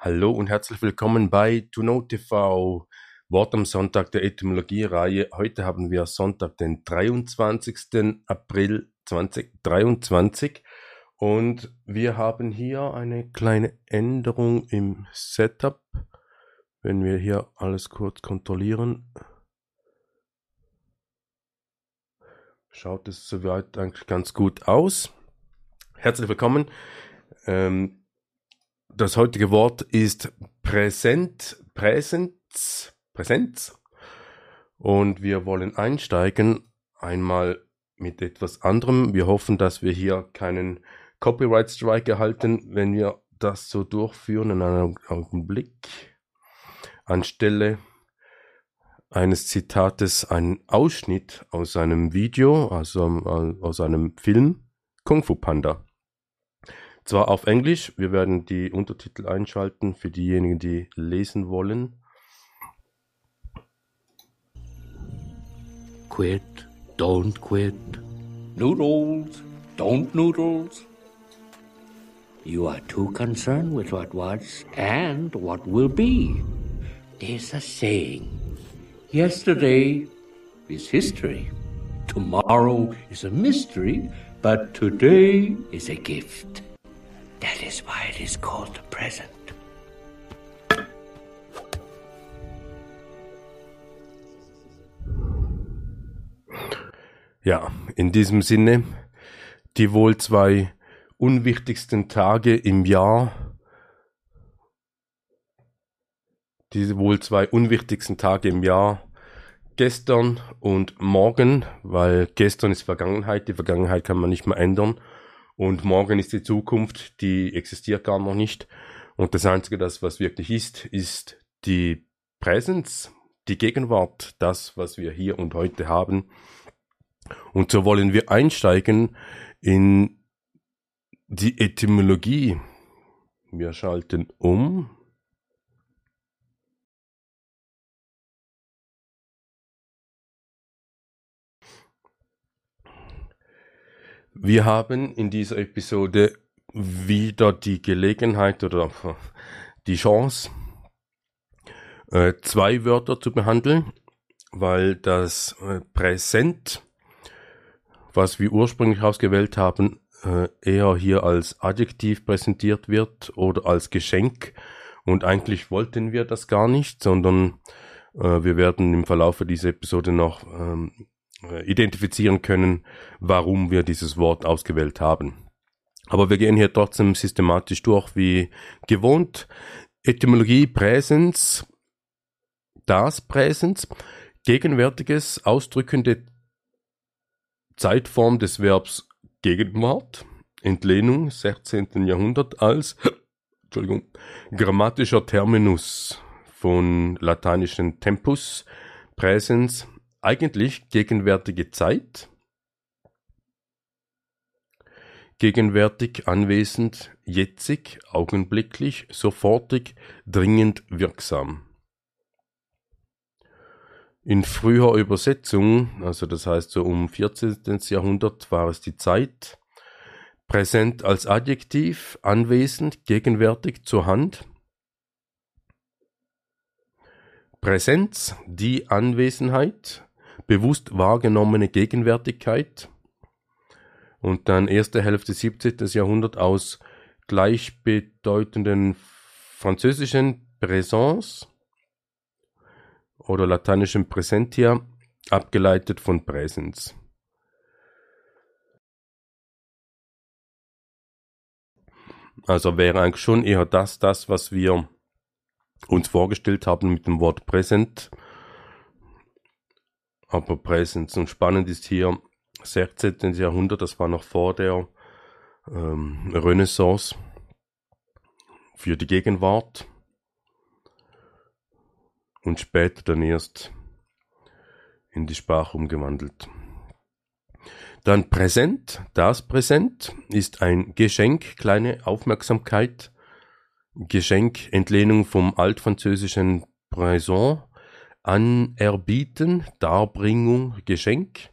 Hallo und herzlich willkommen bei To TV, Wort am Sonntag der Etymologie-Reihe. Heute haben wir Sonntag, den 23. April 2023 und wir haben hier eine kleine Änderung im Setup. Wenn wir hier alles kurz kontrollieren, schaut es soweit eigentlich ganz gut aus. Herzlich willkommen. Ähm, das heutige Wort ist Präsent, Präsenz, Präsenz. Und wir wollen einsteigen einmal mit etwas anderem. Wir hoffen, dass wir hier keinen Copyright Strike erhalten, wenn wir das so durchführen in einem Augenblick. Anstelle eines Zitates ein Ausschnitt aus einem Video, also aus einem Film Kung Fu Panda. Zwar auf Englisch, wir werden die Untertitel einschalten für diejenigen, die lesen wollen. Quit, don't quit. Noodles, don't noodles. You are too concerned with what was and what will be. There's a saying. Yesterday is history. Tomorrow is a mystery, but today is a gift. That is why it is called the present. Ja, in diesem Sinne, die wohl zwei unwichtigsten Tage im Jahr, die wohl zwei unwichtigsten Tage im Jahr, gestern und morgen, weil gestern ist Vergangenheit, die Vergangenheit kann man nicht mehr ändern und morgen ist die Zukunft, die existiert gar noch nicht. Und das Einzige, das was wirklich ist, ist die Präsenz, die Gegenwart, das, was wir hier und heute haben. Und so wollen wir einsteigen in die Etymologie. Wir schalten um. Wir haben in dieser Episode wieder die Gelegenheit oder die Chance, äh, zwei Wörter zu behandeln, weil das äh, Präsent, was wir ursprünglich ausgewählt haben, äh, eher hier als Adjektiv präsentiert wird oder als Geschenk. Und eigentlich wollten wir das gar nicht, sondern wir werden im Verlauf dieser Episode noch ähm, äh, identifizieren können, warum wir dieses Wort ausgewählt haben. Aber wir gehen hier trotzdem systematisch durch wie gewohnt. Etymologie Präsens, das Präsens, gegenwärtiges, ausdrückende Zeitform des Verbs Gegenwart, Entlehnung 16. Jahrhundert als Entschuldigung, grammatischer Terminus von lateinischen Tempus, Präsens, eigentlich gegenwärtige Zeit, gegenwärtig, anwesend, jetzig, augenblicklich, sofortig, dringend, wirksam. In früher Übersetzung, also das heißt so um 14. Jahrhundert, war es die Zeit, präsent als Adjektiv, anwesend, gegenwärtig, zur Hand, Präsenz, die Anwesenheit, bewusst wahrgenommene Gegenwärtigkeit und dann erste Hälfte 17. Jahrhundert aus gleichbedeutenden französischen Présence oder lateinischen Präsentia abgeleitet von Präsens. Also wäre eigentlich schon eher das, das, was wir uns vorgestellt haben mit dem Wort Präsent, aber Präsenz. Und spannend ist hier 16. Jahrhundert, das war noch vor der ähm, Renaissance für die Gegenwart und später dann erst in die Sprache umgewandelt. Dann Präsent, das Präsent ist ein Geschenk, kleine Aufmerksamkeit, Geschenk, Entlehnung vom altfranzösischen Présent, Anerbieten, Darbringung, Geschenk,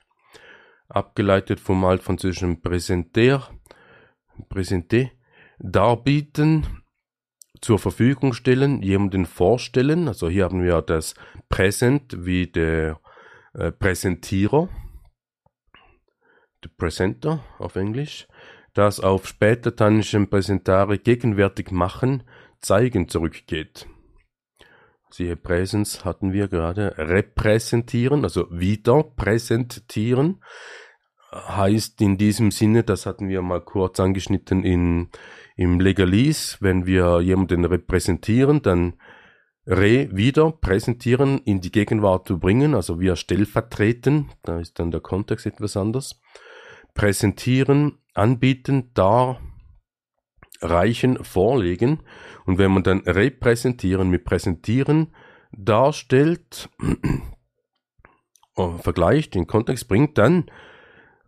abgeleitet vom altfranzösischen Präsenter, Präsenté, Darbieten, zur Verfügung stellen, jemanden vorstellen. Also hier haben wir das Präsent wie der äh, Präsentierer, der Presenter auf Englisch, das auf spätlateinischem Präsentare gegenwärtig machen, zeigen zurückgeht. Siehe Präsens hatten wir gerade. Repräsentieren, also wieder präsentieren, heißt in diesem Sinne, das hatten wir mal kurz angeschnitten in, im Legalis, wenn wir jemanden repräsentieren, dann re wieder präsentieren, in die Gegenwart zu bringen, also wir stellvertreten, da ist dann der Kontext etwas anders. Präsentieren, anbieten, dar, reichen, vorlegen. Und wenn man dann repräsentieren mit präsentieren darstellt, vergleicht, den Kontext bringt, dann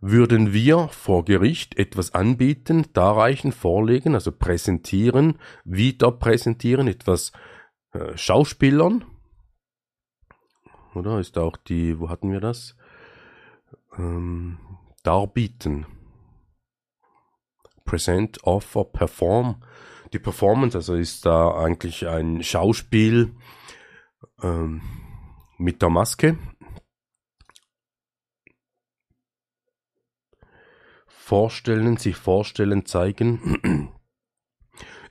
würden wir vor Gericht etwas anbieten, darreichen, vorlegen, also präsentieren, wieder präsentieren, etwas äh, Schauspielern. Oder ist auch die, wo hatten wir das? Ähm, darbieten. Present, Offer, Perform. Die Performance, also ist da eigentlich ein Schauspiel ähm, mit der Maske. Vorstellen, sich vorstellen, zeigen.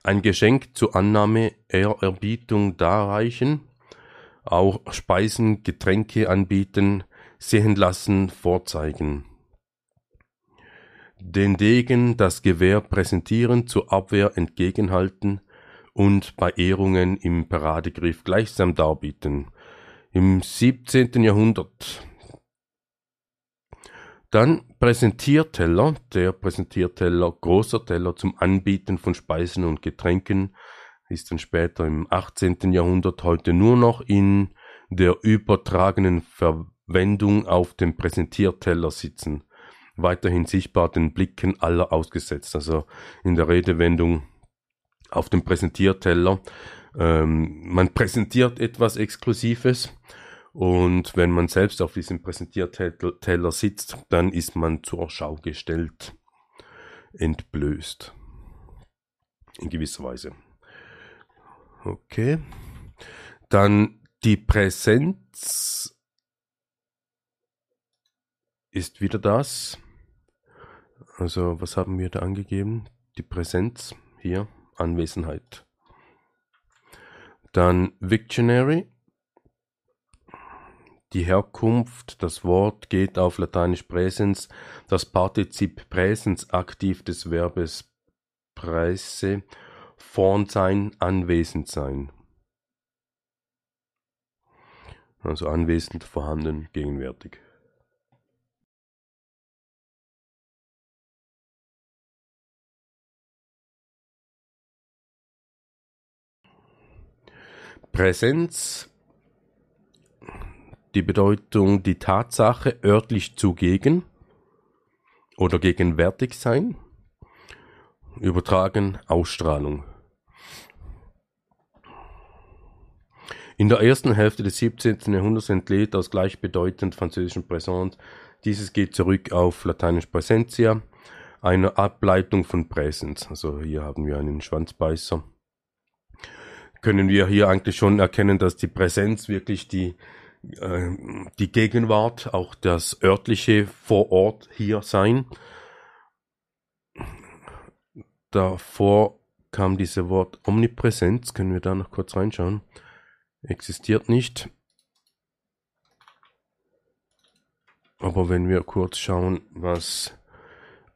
Ein Geschenk zur Annahme, Ehrerbietung darreichen. Auch Speisen, Getränke anbieten, sehen lassen, vorzeigen den Degen das Gewehr präsentieren, zur Abwehr entgegenhalten und bei Ehrungen im Paradegriff gleichsam darbieten. Im 17. Jahrhundert. Dann Präsentierteller, der Präsentierteller, großer Teller zum Anbieten von Speisen und Getränken, ist dann später im 18. Jahrhundert heute nur noch in der übertragenen Verwendung auf dem Präsentierteller sitzen weiterhin sichtbar den Blicken aller ausgesetzt. Also in der Redewendung auf dem Präsentierteller. Ähm, man präsentiert etwas Exklusives und wenn man selbst auf diesem Präsentierteller sitzt, dann ist man zur Schau gestellt, entblößt. In gewisser Weise. Okay. Dann die Präsenz ist wieder das, also was haben wir da angegeben? Die Präsenz hier, Anwesenheit. Dann Victionary. Die Herkunft, das Wort geht auf Lateinisch Präsens, das Partizip Präsens aktiv des Verbes Presse, vorn sein, anwesend sein. Also anwesend, vorhanden, gegenwärtig. Präsenz, die Bedeutung, die Tatsache örtlich zugegen oder gegenwärtig sein, übertragen Ausstrahlung. In der ersten Hälfte des 17. Jahrhunderts entlädt aus gleichbedeutend französischen Präsent. Dieses geht zurück auf lateinisch Präsentia, eine Ableitung von Präsens. Also hier haben wir einen Schwanzbeißer können wir hier eigentlich schon erkennen, dass die Präsenz wirklich die, äh, die Gegenwart, auch das örtliche vor Ort hier sein. Davor kam diese Wort Omnipräsenz, können wir da noch kurz reinschauen. Existiert nicht. Aber wenn wir kurz schauen, was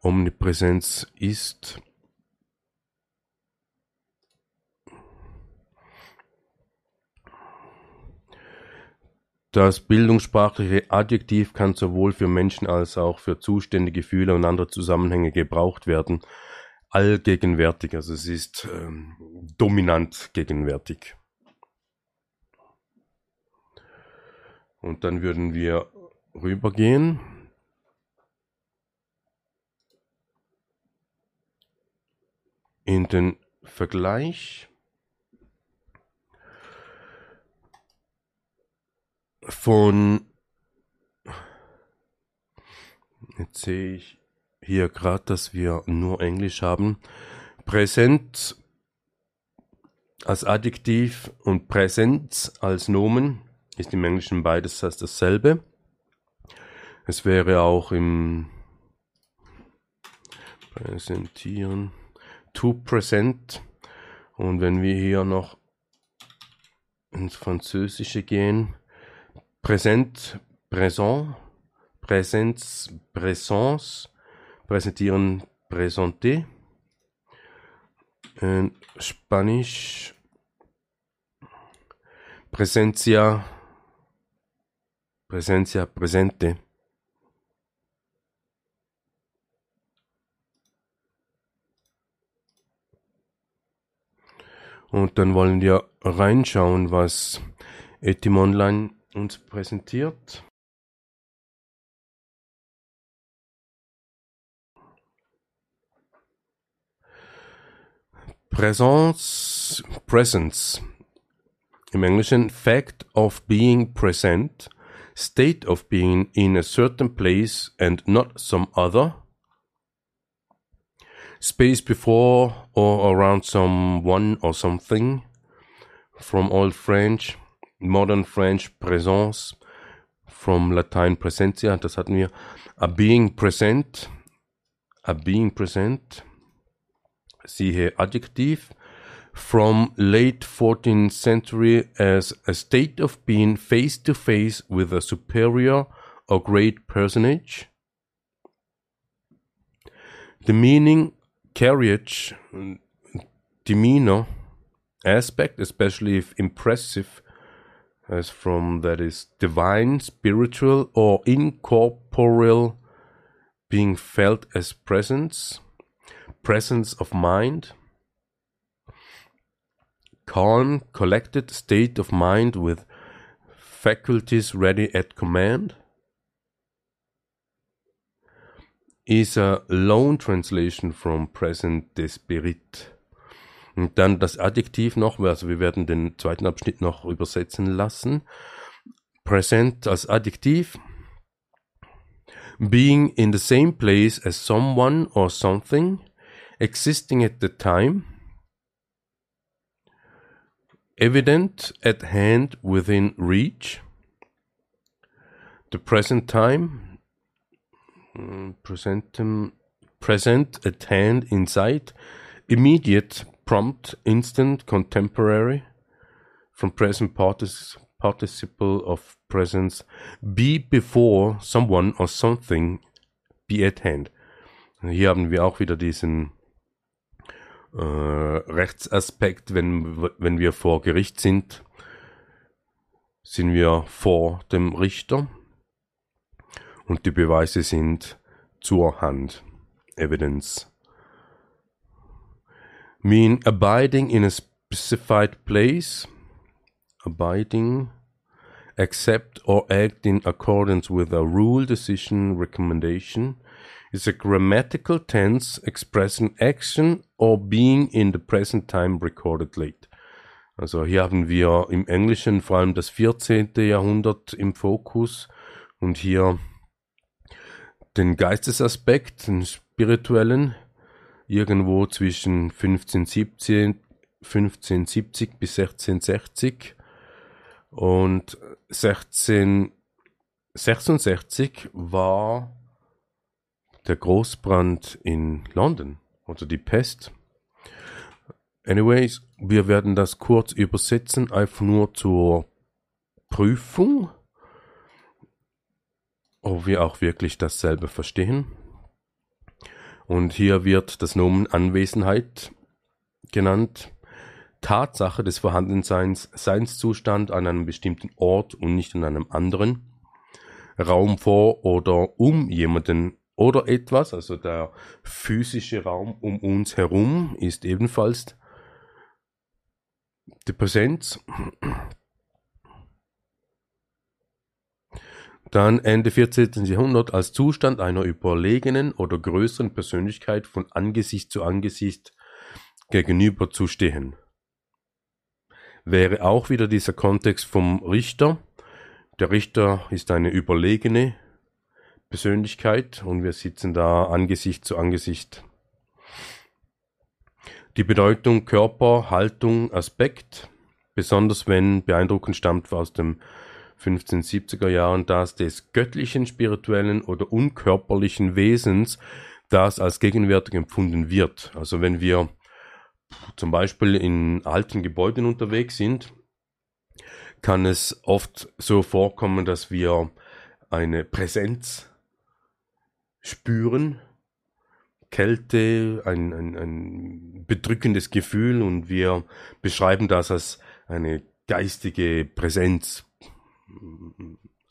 Omnipräsenz ist, Das bildungssprachliche Adjektiv kann sowohl für Menschen als auch für Zustände, Gefühle und andere Zusammenhänge gebraucht werden. Allgegenwärtig, also es ist ähm, dominant gegenwärtig. Und dann würden wir rübergehen. In den Vergleich. Von jetzt sehe ich hier gerade, dass wir nur Englisch haben. Präsent als Adjektiv und Präsenz als Nomen ist im Englischen beides dasselbe. Es wäre auch im Präsentieren to present. Und wenn wir hier noch ins Französische gehen, präsent, présent, Präsenz, Présence, präsentieren, présenter. In Spanisch, Presencia, Presencia, presente. Und dann wollen wir reinschauen, was Etim Online uns präsentiert. Presence, Presence. Im Englischen Fact of being present, state of being in a certain place and not some other. Space before or around someone or something. From Old French, Modern French Présence, from Latein Presentia, das hatten wir. A being present, a being present, siehe Adjektiv, from late 14th century as a state of being face to face with a superior or great personage. The meaning carriage, demeanor, aspect, especially if impressive, as from that is divine, spiritual, or incorporeal, being felt as presence, presence of mind, calm, collected state of mind with faculties ready at command, is a loan translation from present spirit. Und dann das Adjektiv noch, also wir werden den zweiten Abschnitt noch übersetzen lassen. Present als Adjektiv. Being in the same place as someone or something, existing at the time, evident at hand within reach, the present time, mm, present, present at hand in sight, immediate, prompt, instant, contemporary, from present partic participle of presence, be before someone or something, be at hand. Hier haben wir auch wieder diesen äh, Rechtsaspekt, wenn, wenn wir vor Gericht sind, sind wir vor dem Richter und die Beweise sind zur Hand. Evidence. Mean abiding in a specified place, abiding, accept or act in accordance with a rule, decision, recommendation, is a grammatical tense expressing action or being in the present time recorded late. Also hier haben wir im Englischen vor allem das 14. Jahrhundert im Fokus und hier den Geistesaspekt, den spirituellen, irgendwo zwischen 1517, 1570 bis 1660 und 1666 war der Großbrand in London oder die Pest. Anyways, wir werden das kurz übersetzen, einfach nur zur Prüfung, ob wir auch wirklich dasselbe verstehen. Und hier wird das Nomen Anwesenheit genannt. Tatsache des Vorhandenseins, Seinszustand an einem bestimmten Ort und nicht an einem anderen. Raum vor oder um jemanden oder etwas, also der physische Raum um uns herum ist ebenfalls die Präsenz. Dann Ende 14. Jahrhundert als Zustand einer überlegenen oder größeren Persönlichkeit von Angesicht zu Angesicht gegenüber zu stehen. Wäre auch wieder dieser Kontext vom Richter. Der Richter ist eine überlegene Persönlichkeit und wir sitzen da Angesicht zu Angesicht. Die Bedeutung Körper, Haltung, Aspekt, besonders wenn beeindruckend stammt aus dem 1570er Jahren, das des göttlichen, spirituellen oder unkörperlichen Wesens, das als gegenwärtig empfunden wird. Also wenn wir zum Beispiel in alten Gebäuden unterwegs sind, kann es oft so vorkommen, dass wir eine Präsenz spüren, Kälte, ein, ein, ein bedrückendes Gefühl und wir beschreiben das als eine geistige Präsenz,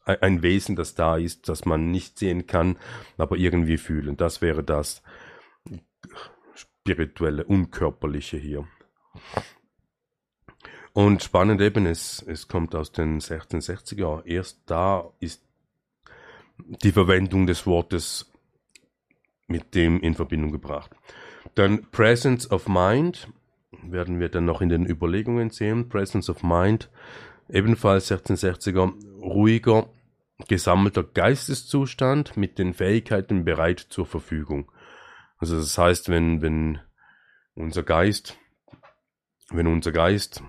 ein Wesen, das da ist, das man nicht sehen kann, aber irgendwie fühlen. Das wäre das spirituelle, unkörperliche hier. Und spannend eben, es, es kommt aus den 1660er. Erst da ist die Verwendung des Wortes mit dem in Verbindung gebracht. Dann Presence of Mind werden wir dann noch in den Überlegungen sehen. Presence of Mind, ebenfalls 1660er, ruhiger, gesammelter Geisteszustand mit den Fähigkeiten bereit zur Verfügung. Also das heißt, wenn, wenn unser Geist, wenn unser Geist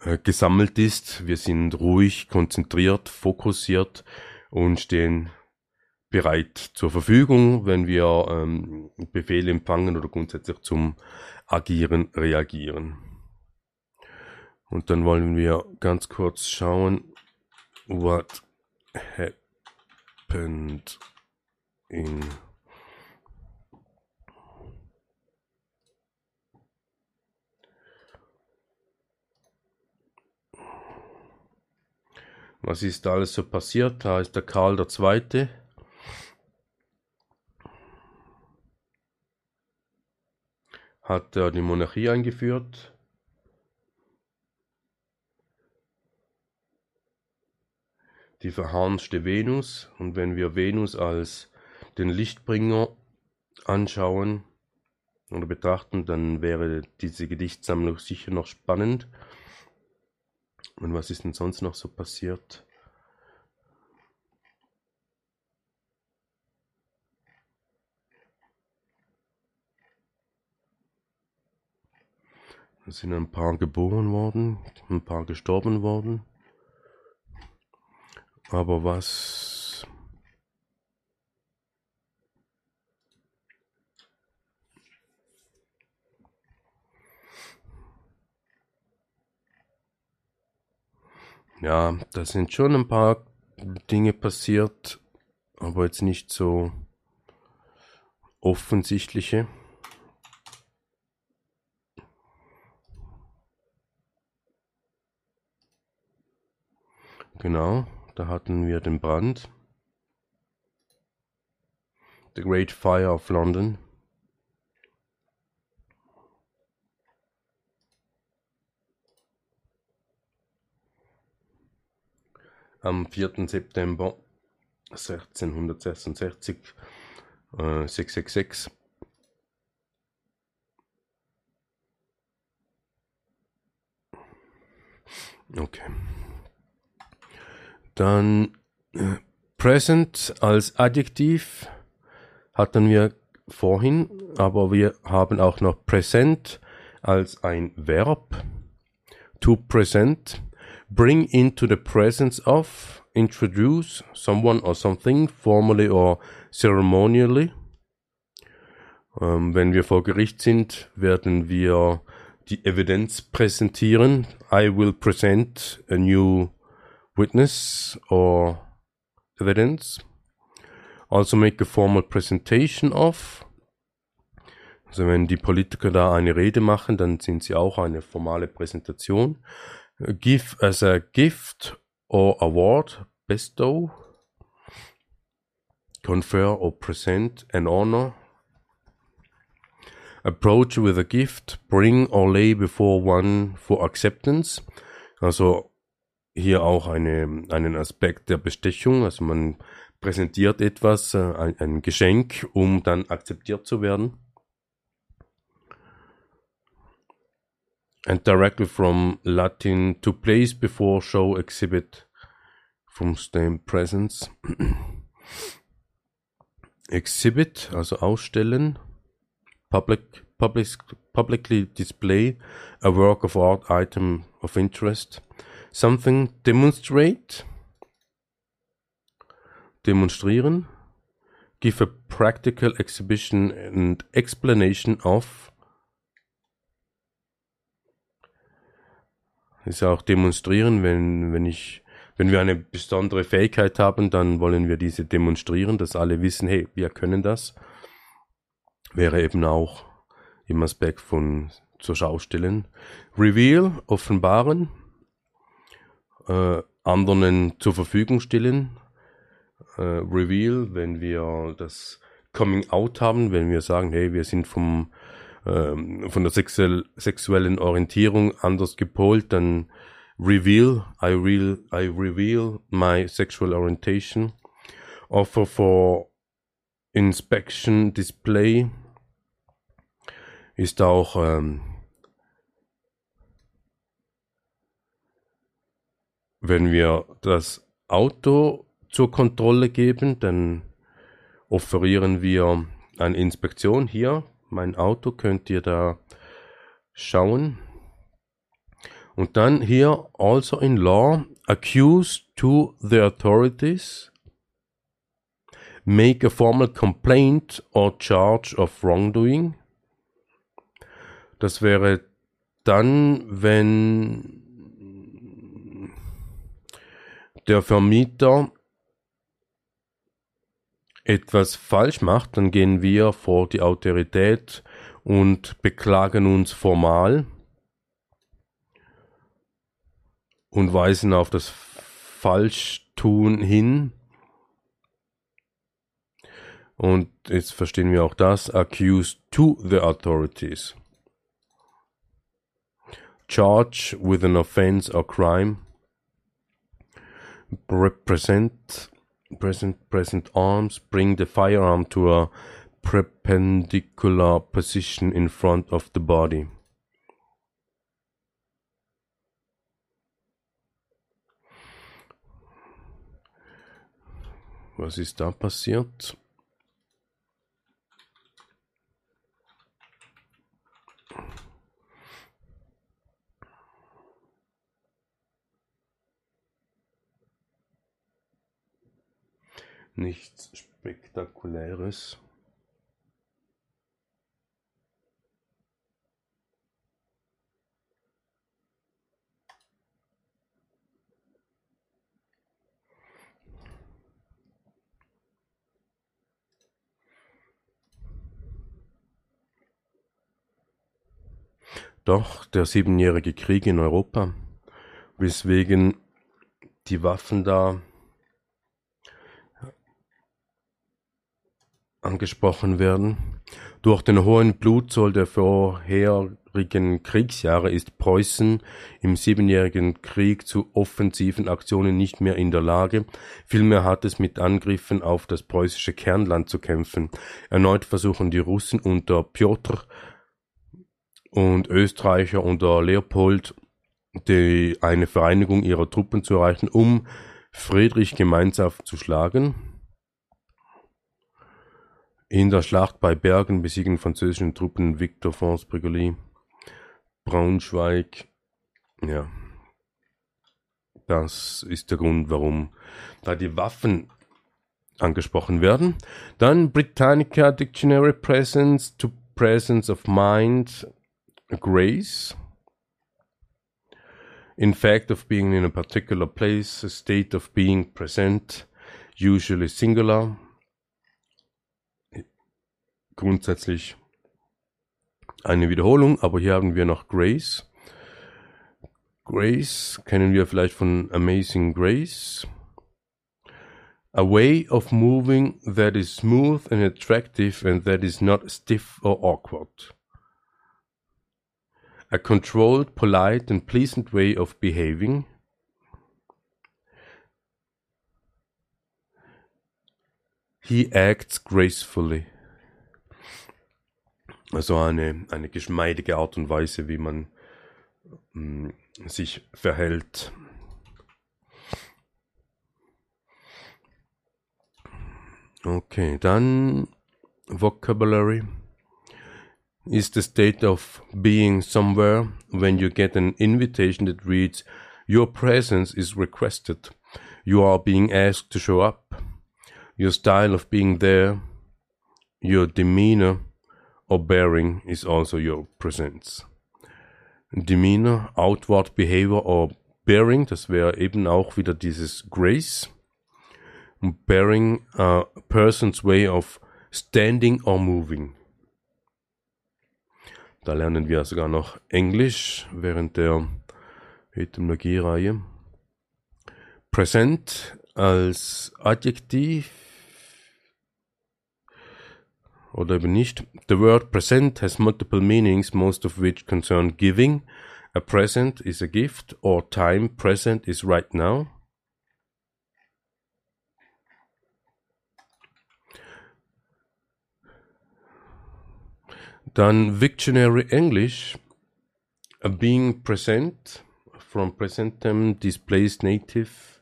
äh, gesammelt ist, wir sind ruhig, konzentriert, fokussiert und stehen bereit zur Verfügung, wenn wir ähm, Befehle empfangen oder grundsätzlich zum Agieren reagieren. Und dann wollen wir ganz kurz schauen, what happened in Was ist da alles so passiert? Da ist der Karl II. Hat er die Monarchie eingeführt. Die verharnschte Venus. Und wenn wir Venus als den Lichtbringer anschauen oder betrachten, dann wäre diese Gedichtsammlung sicher noch spannend. Und was ist denn sonst noch so passiert? Es sind ein paar geboren worden, ein paar gestorben worden. Aber was Ja, da sind schon ein paar Dinge passiert, aber jetzt nicht so offensichtliche. Genau, da hatten wir den Brand. The Great Fire of London. am 4. September 1666 äh, 666 Okay. Dann äh, present als Adjektiv hatten wir vorhin, aber wir haben auch noch present als ein Verb. To present bring into the presence of, introduce someone or something formally or ceremonially. Ähm, wenn wir vor Gericht sind, werden wir die Evidenz präsentieren. I will present a new witness or evidence. Also make a formal presentation of. Also wenn die Politiker da eine Rede machen, dann sind sie auch eine formale Präsentation give as a gift or award, bestow, confer or present an honor, approach with a gift, bring or lay before one for acceptance. Also hier auch eine, einen Aspekt der Bestechung, also man präsentiert etwas, äh, ein, ein Geschenk, um dann akzeptiert zu werden. and directly from Latin to place before show exhibit from stem presence. exhibit, also ausstellen. Public public, publicly display a work of art item of interest. Something demonstrate. Demonstrieren. Give a practical exhibition and explanation of. Ist auch demonstrieren, wenn, wenn ich, wenn wir eine besondere Fähigkeit haben, dann wollen wir diese demonstrieren, dass alle wissen, hey, wir können das. Wäre eben auch im Aspekt von zur Schau stellen. Reveal, offenbaren, äh, anderen zur Verfügung stellen. Äh, Reveal, wenn wir das Coming Out haben, wenn wir sagen, hey, wir sind vom ähm, von der sexuell, sexuellen Orientierung anders gepolt, dann reveal, I, real, I reveal my sexual orientation. Offer for inspection display ist auch ähm, Wenn wir das Auto zur Kontrolle geben, dann offerieren wir eine Inspektion. Hier, mein Auto, könnt ihr da schauen. Und dann hier, also in law, accuse to the authorities, make a formal complaint or charge of wrongdoing. Das wäre dann, wenn der Vermieter etwas falsch macht, dann gehen wir vor die Autorität und beklagen uns formal und weisen auf das Falschtun hin. Und jetzt verstehen wir auch das, accused to the authorities. Charge with an offense or crime represent present present arms bring the firearm to a perpendicular position in front of the body. Was ist da passiert? Nichts Spektakuläres. Doch der siebenjährige Krieg in Europa, weswegen die Waffen da angesprochen werden. Durch den hohen Blutzoll der vorherigen Kriegsjahre ist Preußen im Siebenjährigen Krieg zu offensiven Aktionen nicht mehr in der Lage, vielmehr hat es mit Angriffen auf das preußische Kernland zu kämpfen. Erneut versuchen die Russen unter Piotr und Österreicher unter Leopold die, eine Vereinigung ihrer Truppen zu erreichen, um Friedrich gemeinsam zu schlagen. In der Schlacht bei Bergen besiegen französischen Truppen Victor Fons Brigoli, Braunschweig. Ja, das ist der Grund, warum da die Waffen angesprochen werden. Dann Britannica Dictionary Presence to Presence of Mind Grace. In fact of being in a particular place, a state of being present, usually singular, grundsätzlich eine Wiederholung, aber hier haben wir noch Grace. Grace kennen wir vielleicht von Amazing Grace. A way of moving that is smooth and attractive and that is not stiff or awkward. A controlled, polite and pleasant way of behaving. He acts gracefully. Also eine, eine geschmeidige Art und Weise, wie man mh, mm, sich verhält. Okay, dann Vocabulary. is the state of being somewhere when you get an invitation that reads, Your presence is requested. You are being asked to show up. Your style of being there, your demeanor or bearing is also your presence. Demeanor, outward behavior or bearing, das wäre eben auch wieder dieses Grace. bearing a person's way of standing or moving. Da lernen wir sogar noch Englisch während der Etymologie-Reihe. Present als Adjektiv oder eben nicht. The word present has multiple meanings, most of which concern giving. A present is a gift or time present is right now. Dann Victionary English, a being present, from presentem displays native.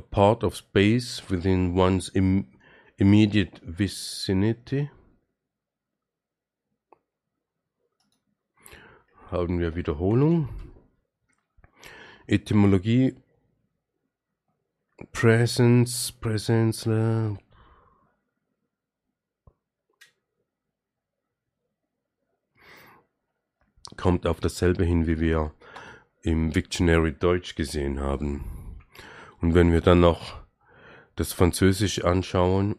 A part of space within one's Im immediate vicinity. Haben wir Wiederholung. Etymologie Presence, Presence. Äh, kommt auf dasselbe hin, wie wir im Dictionary Deutsch gesehen haben. Und wenn wir dann noch das Französisch anschauen,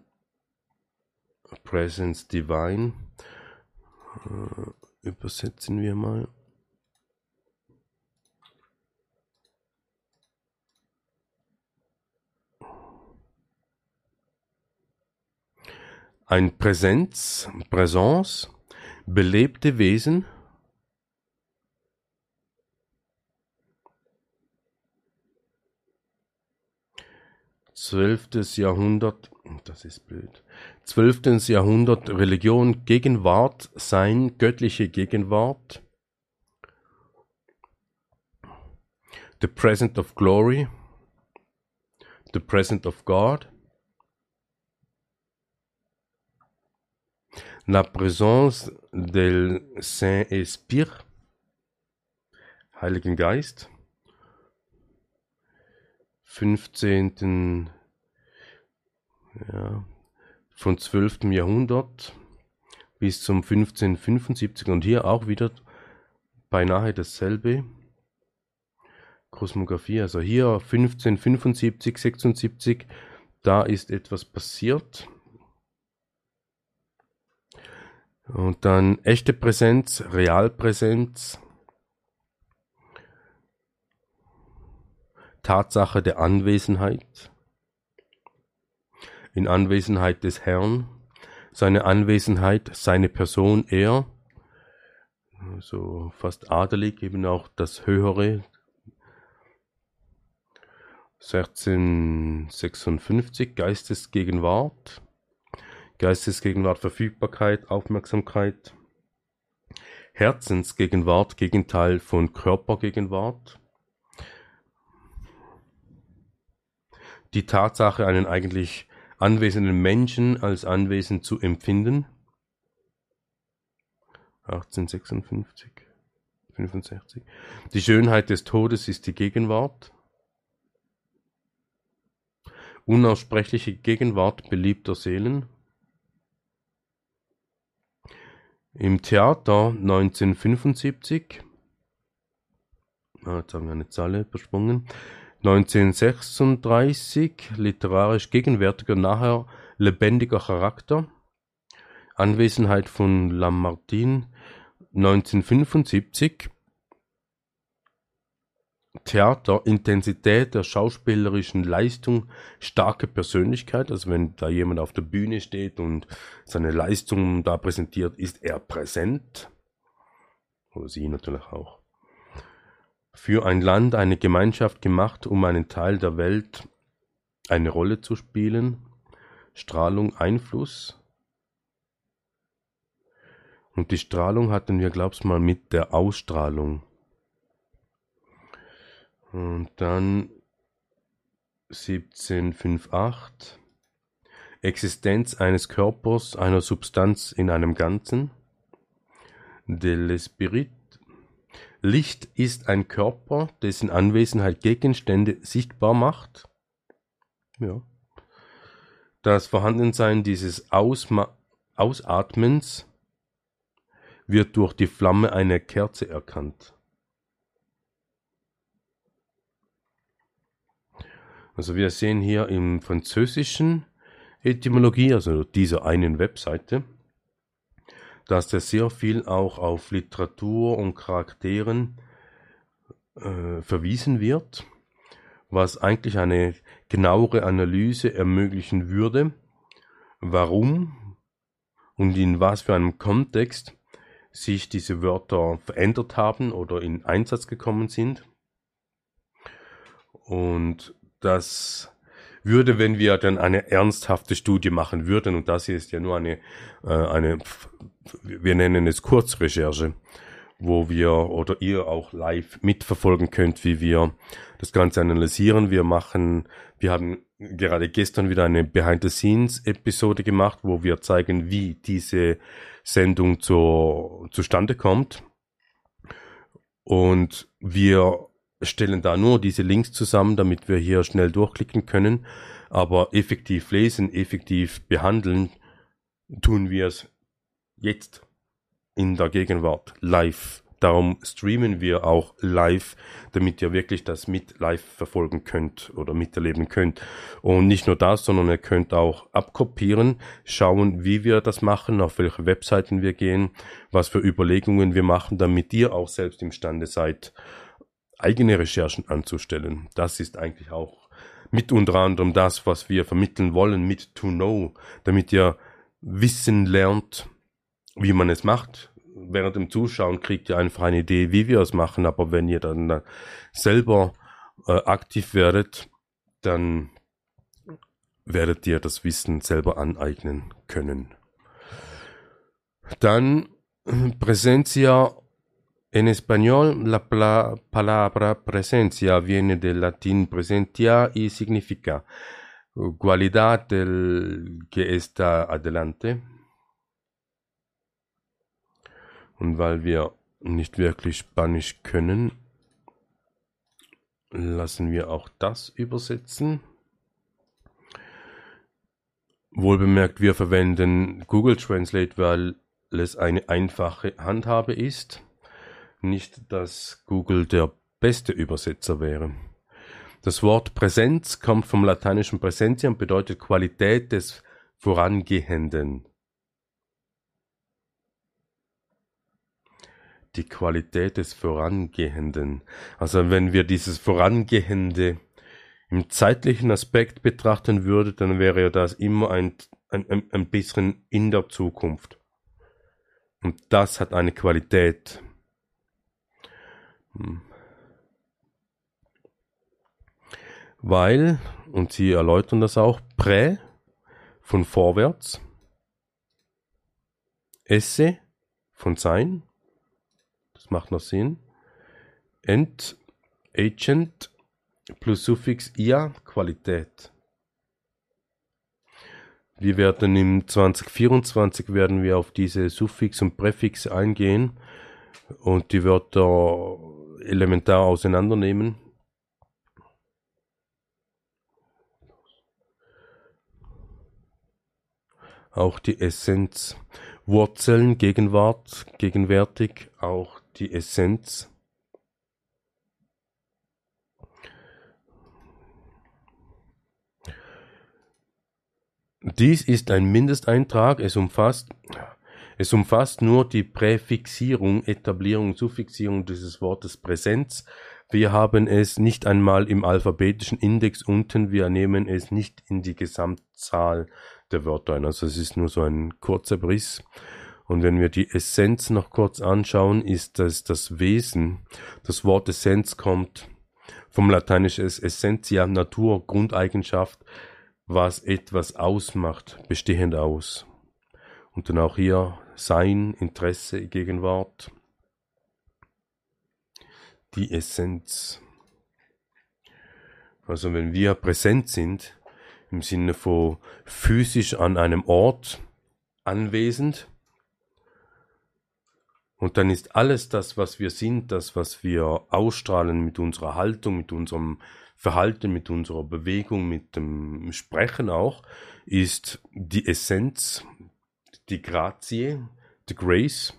Presence Divine, äh, übersetzen wir mal. ein Präsenz, Präsenz, belebte Wesen, zwölftes Jahrhundert, das ist blöd, zwölftes Jahrhundert Religion, Gegenwart, Sein, göttliche Gegenwart, the present of glory, the present of God, La présence del Saint-Esprit, Heiligen Geist, 15. Ja, von 12. Jahrhundert bis zum 1575 und hier auch wieder beinahe dasselbe. Kosmographie, also hier 1575, 76, da ist etwas passiert. Und dann echte Präsenz, Realpräsenz, Tatsache der Anwesenheit, in Anwesenheit des Herrn, seine Anwesenheit, seine Person, er, so fast adelig, eben auch das Höhere, 1656, Geistesgegenwart, Geistesgegenwart, Verfügbarkeit, Aufmerksamkeit. Herzensgegenwart, Gegenteil von Körpergegenwart. Die Tatsache, einen eigentlich anwesenden Menschen als anwesend zu empfinden. 1856, 65. Die Schönheit des Todes ist die Gegenwart. Unaussprechliche Gegenwart beliebter Seelen. Im Theater 1975 ah, jetzt haben wir eine Zahl übersprungen. 1936 literarisch gegenwärtiger, nachher lebendiger Charakter. Anwesenheit von Lamartine 1975 Theater, Intensität der schauspielerischen Leistung, starke Persönlichkeit. Also wenn da jemand auf der Bühne steht und seine Leistung da präsentiert, ist er präsent. Oder sie natürlich auch. Für ein Land, eine Gemeinschaft gemacht, um einen Teil der Welt eine Rolle zu spielen. Strahlung, Einfluss. Und die Strahlung hatten wir, glaubst mal, mit der Ausstrahlung und dann 1758 Existenz eines Körpers, einer Substanz in einem Ganzen. De l'Esprit Licht ist ein Körper, dessen Anwesenheit Gegenstände sichtbar macht. Ja. Das Vorhandensein dieses Ausma Ausatmens wird durch die Flamme einer Kerze erkannt. Also wir sehen hier im französischen Etymologie, also dieser einen Webseite, dass da sehr viel auch auf Literatur und Charakteren äh, verwiesen wird, was eigentlich eine genauere Analyse ermöglichen würde, warum und in was für einem Kontext sich diese Wörter verändert haben oder in Einsatz gekommen sind. Und das würde, wenn wir dann eine ernsthafte Studie machen würden, und das hier ist ja nur eine, äh, eine, wir nennen es Kurzrecherche, wo wir oder ihr auch live mitverfolgen könnt, wie wir das Ganze analysieren. Wir machen, wir haben gerade gestern wieder eine Behind-the-Scenes-Episode gemacht, wo wir zeigen, wie diese Sendung zu, zustande kommt. Und wir stellen da nur diese Links zusammen, damit wir hier schnell durchklicken können. Aber effektiv lesen, effektiv behandeln, tun wir es jetzt in der Gegenwart live. Darum streamen wir auch live, damit ihr wirklich das mit live verfolgen könnt oder miterleben könnt. Und nicht nur das, sondern ihr könnt auch abkopieren, schauen, wie wir das machen, auf welche Webseiten wir gehen, was für Überlegungen wir machen, damit ihr auch selbst imstande seid, eigene Recherchen anzustellen. Das ist eigentlich auch mit unter anderem das, was wir vermitteln wollen mit To Know, damit ihr Wissen lernt, wie man es macht. Während dem Zuschauen kriegt ihr einfach eine Idee, wie wir es machen, aber wenn ihr dann selber äh, aktiv werdet, dann werdet ihr das Wissen selber aneignen können. Dann Präsentia En español, la palabra presencia viene del latín presentia y significa cualidad del que está adelante. Und weil wir nicht wirklich Spanisch können, lassen wir auch das übersetzen. Wohlbemerkt, wir verwenden Google Translate, weil es eine einfache Handhabe ist nicht, dass Google der beste Übersetzer wäre. Das Wort Präsenz kommt vom lateinischen Präsentia und bedeutet Qualität des Vorangehenden. Die Qualität des Vorangehenden. Also wenn wir dieses Vorangehende im zeitlichen Aspekt betrachten würden, dann wäre das immer ein, ein, ein bisschen in der Zukunft. Und das hat eine Qualität. Hm. Weil, und sie erläutern das auch, Prä von vorwärts, Esse von sein, das macht noch Sinn, Ent, Agent plus Suffix ia, Qualität. Wir werden im 2024 werden wir auf diese Suffix und Präfixe eingehen und die Wörter elementar auseinandernehmen. Auch die Essenz. Wurzeln, Gegenwart, gegenwärtig, auch die Essenz. Dies ist ein Mindesteintrag, es umfasst es umfasst nur die Präfixierung, Etablierung, Suffixierung dieses Wortes Präsenz. Wir haben es nicht einmal im alphabetischen Index unten, wir nehmen es nicht in die Gesamtzahl der Wörter ein. Also es ist nur so ein kurzer Briss. Und wenn wir die Essenz noch kurz anschauen, ist das das Wesen. Das Wort Essenz kommt vom lateinischen Essentia, Natur, Grundeigenschaft, was etwas ausmacht, bestehend aus. Und dann auch hier sein, Interesse, Gegenwart, die Essenz. Also wenn wir präsent sind, im Sinne von physisch an einem Ort anwesend, und dann ist alles das, was wir sind, das, was wir ausstrahlen mit unserer Haltung, mit unserem Verhalten, mit unserer Bewegung, mit dem Sprechen auch, ist die Essenz, die Grazie, die Grace.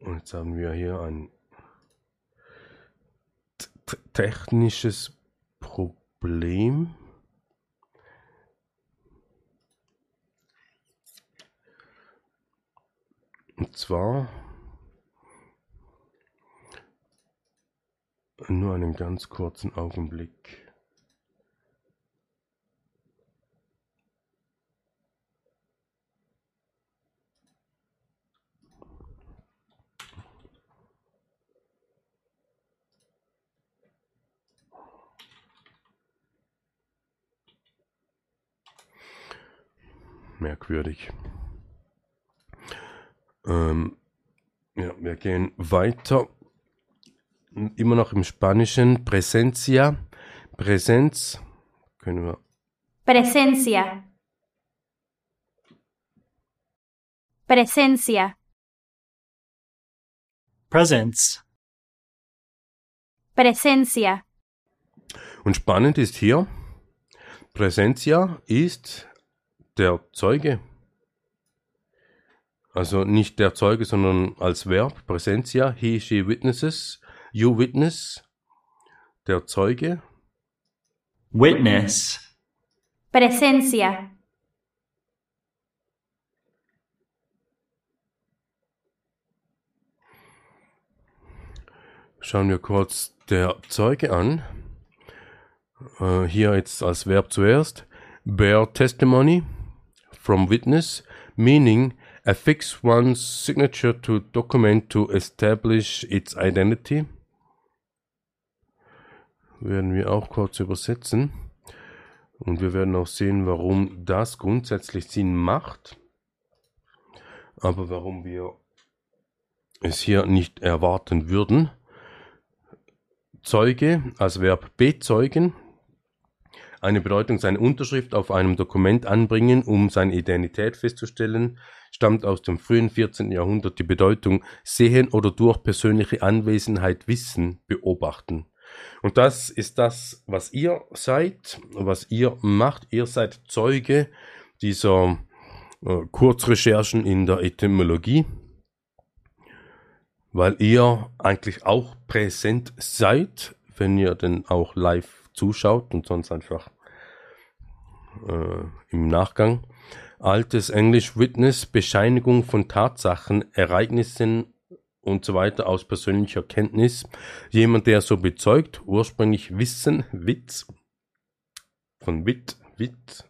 Und jetzt haben wir hier ein technisches Problem. Und zwar nur einen ganz kurzen Augenblick. merkwürdig. Ähm, ja, wir gehen weiter. Immer noch im Spanischen. Presencia. Präsenz. Können wir. Presencia. Presencia. Presence. Presencia. Und spannend ist hier, Präsentia ist der Zeuge. Also nicht der Zeuge, sondern als Verb, Präsentia, he, she witnesses, you witness, der Zeuge. Witness. Presencia. Schauen wir kurz der Zeuge an. Äh, hier jetzt als Verb zuerst. Bear testimony from witness, meaning affix one's signature to document to establish its identity. Werden wir auch kurz übersetzen. Und wir werden auch sehen, warum das grundsätzlich Sinn macht. Aber warum wir es hier nicht erwarten würden. Zeuge als Verb bezeugen, eine Bedeutung seine Unterschrift auf einem Dokument anbringen, um seine Identität festzustellen, stammt aus dem frühen 14. Jahrhundert die Bedeutung sehen oder durch persönliche Anwesenheit wissen, beobachten. Und das ist das, was ihr seid, was ihr macht. Ihr seid Zeuge dieser äh, Kurzrecherchen in der Etymologie, weil ihr eigentlich auch präsent seid, wenn ihr denn auch live zuschaut und sonst einfach äh, im Nachgang. Altes Englisch Witness, Bescheinigung von Tatsachen, Ereignissen und so weiter aus persönlicher Kenntnis. Jemand, der so bezeugt, ursprünglich Wissen, Witz, von Wit, Wit.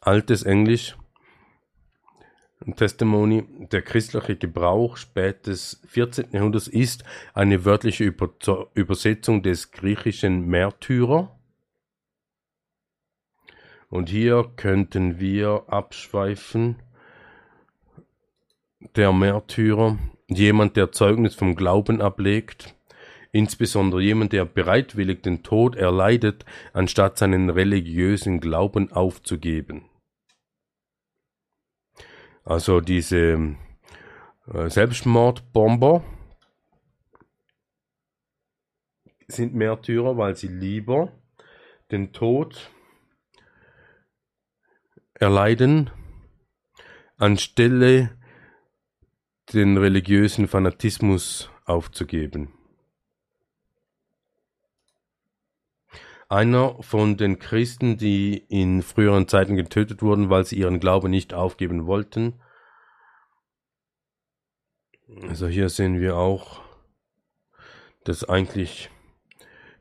Altes Englisch, Testimony, der christliche Gebrauch spätes 14. Jahrhunderts ist eine wörtliche Übersetzung des griechischen Märtyrer. Und hier könnten wir abschweifen. Der Märtyrer, jemand, der Zeugnis vom Glauben ablegt, insbesondere jemand, der bereitwillig den Tod erleidet, anstatt seinen religiösen Glauben aufzugeben. Also diese äh, Selbstmordbomber sind Märtyrer, weil sie lieber den Tod erleiden, anstelle den religiösen Fanatismus aufzugeben. einer von den Christen, die in früheren Zeiten getötet wurden, weil sie ihren Glauben nicht aufgeben wollten. Also hier sehen wir auch, dass eigentlich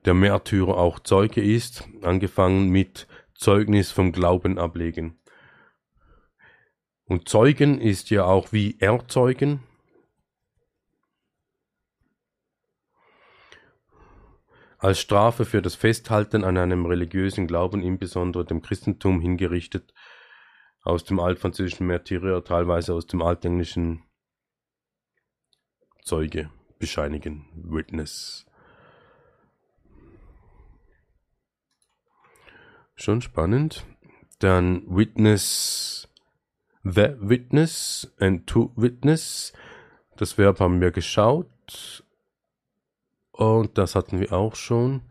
der Märtyrer auch Zeuge ist, angefangen mit Zeugnis vom Glauben ablegen. Und Zeugen ist ja auch wie erzeugen. als Strafe für das Festhalten an einem religiösen Glauben, insbesondere dem Christentum, hingerichtet, aus dem altfranzösischen Märtyrer, teilweise aus dem altenglischen Zeuge, bescheinigen, Witness. Schon spannend. Dann Witness, the Witness and to Witness. Das Verb haben wir geschaut. Und das hatten wir auch schon.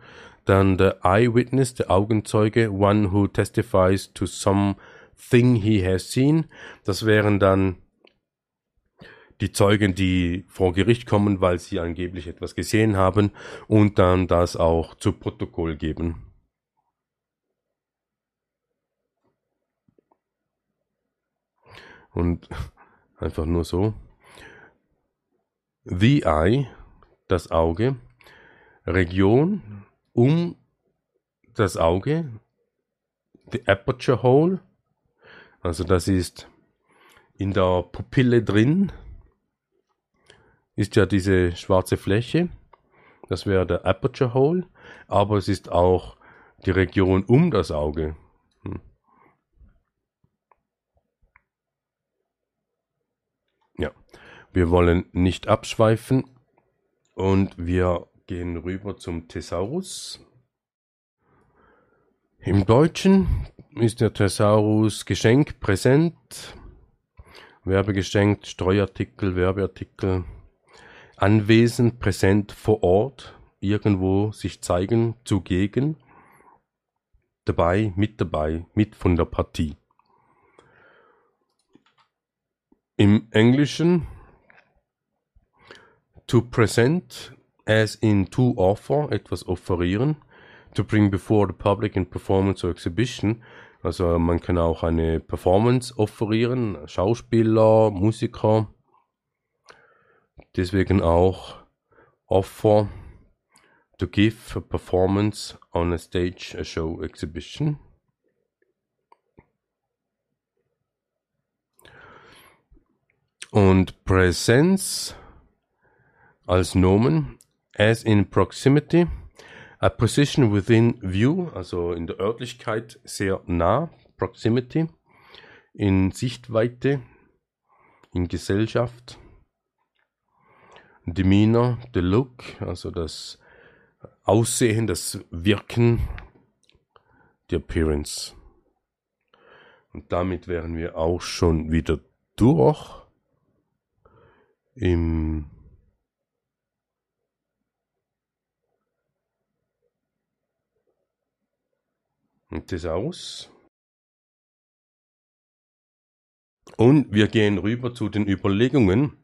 Dann der Eyewitness, der Augenzeuge, one who testifies to something he has seen. Das wären dann die Zeugen, die vor Gericht kommen, weil sie angeblich etwas gesehen haben und dann das auch zu Protokoll geben. Und einfach nur so. The Eye, das Auge, Region um das Auge, the Aperture Hole, also das ist in der Pupille drin, ist ja diese schwarze Fläche, das wäre der Aperture Hole, aber es ist auch die Region um das Auge. Ja, wir wollen nicht abschweifen und wir gehen rüber zum Thesaurus. Im Deutschen ist der Thesaurus Geschenk präsent, Werbegeschenk, Steuartikel, Werbeartikel, anwesend, präsent, vor Ort, irgendwo sich zeigen, zugegen, dabei, mit dabei, mit von der Partie. Im Englischen to present as in to offer, etwas offerieren, to bring before the public in performance or exhibition, also man kann auch eine Performance offerieren, Schauspieler, Musiker, deswegen auch offer to give a performance on a stage, a show, exhibition. Und Präsenz als Nomen, as in proximity, a position within view, also in der Örtlichkeit sehr nah, proximity, in Sichtweite, in Gesellschaft, Demeanor, the look, also das Aussehen, das Wirken, die Appearance. Und damit wären wir auch schon wieder durch im Thesaurus. Und wir gehen rüber zu den Überlegungen.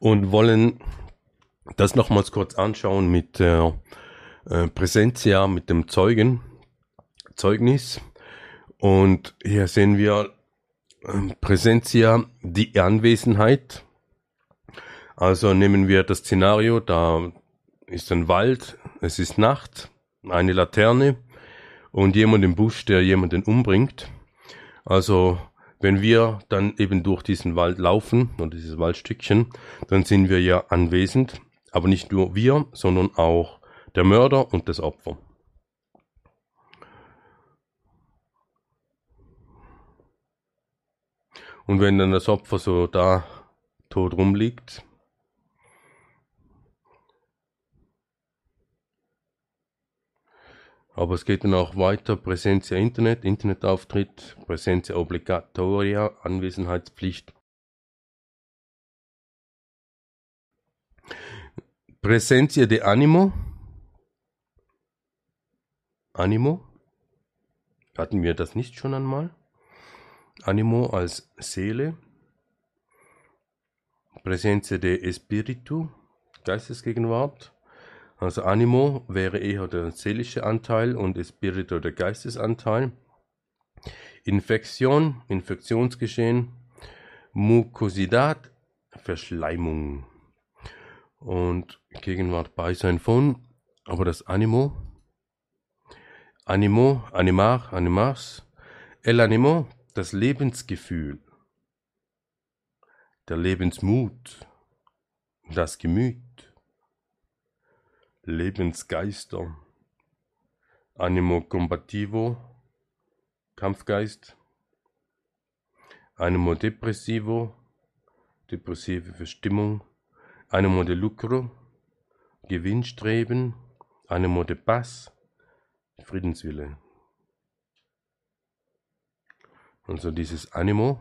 Und wollen das nochmals kurz anschauen mit der äh, Präsentia, mit dem Zeugen, Zeugnis. Und hier sehen wir äh, Präsentia, die Anwesenheit. Also nehmen wir das Szenario, da ist ein Wald, es ist Nacht, eine Laterne und jemand im Busch, der jemanden umbringt. Also wenn wir dann eben durch diesen Wald laufen oder dieses Waldstückchen, dann sind wir ja anwesend, aber nicht nur wir, sondern auch der Mörder und das Opfer. Und wenn dann das Opfer so da tot rumliegt, aber es geht dann auch weiter, Präsentia Internet, Internetauftritt, Präsentia Obligatoria, Anwesenheitspflicht. Präsentia de Animo, Animo? Hatten wir das nicht schon einmal? Animo als Seele. Presenza de Espiritu, Geistesgegenwart. Also Animo wäre eher der seelische Anteil und Espiritu der Geistesanteil. Infektion, Infektionsgeschehen. Mukosidad, Verschleimung. Und Gegenwart Beisein von, aber das Animo Animo, animar, animars. El animo, das Lebensgefühl, der Lebensmut, das Gemüt, Lebensgeister, Animo combativo, Kampfgeist, Animo depressivo, depressive Verstimmung, Animo de lucro, Gewinnstreben, Animo de paz, Friedenswille. Also dieses Animo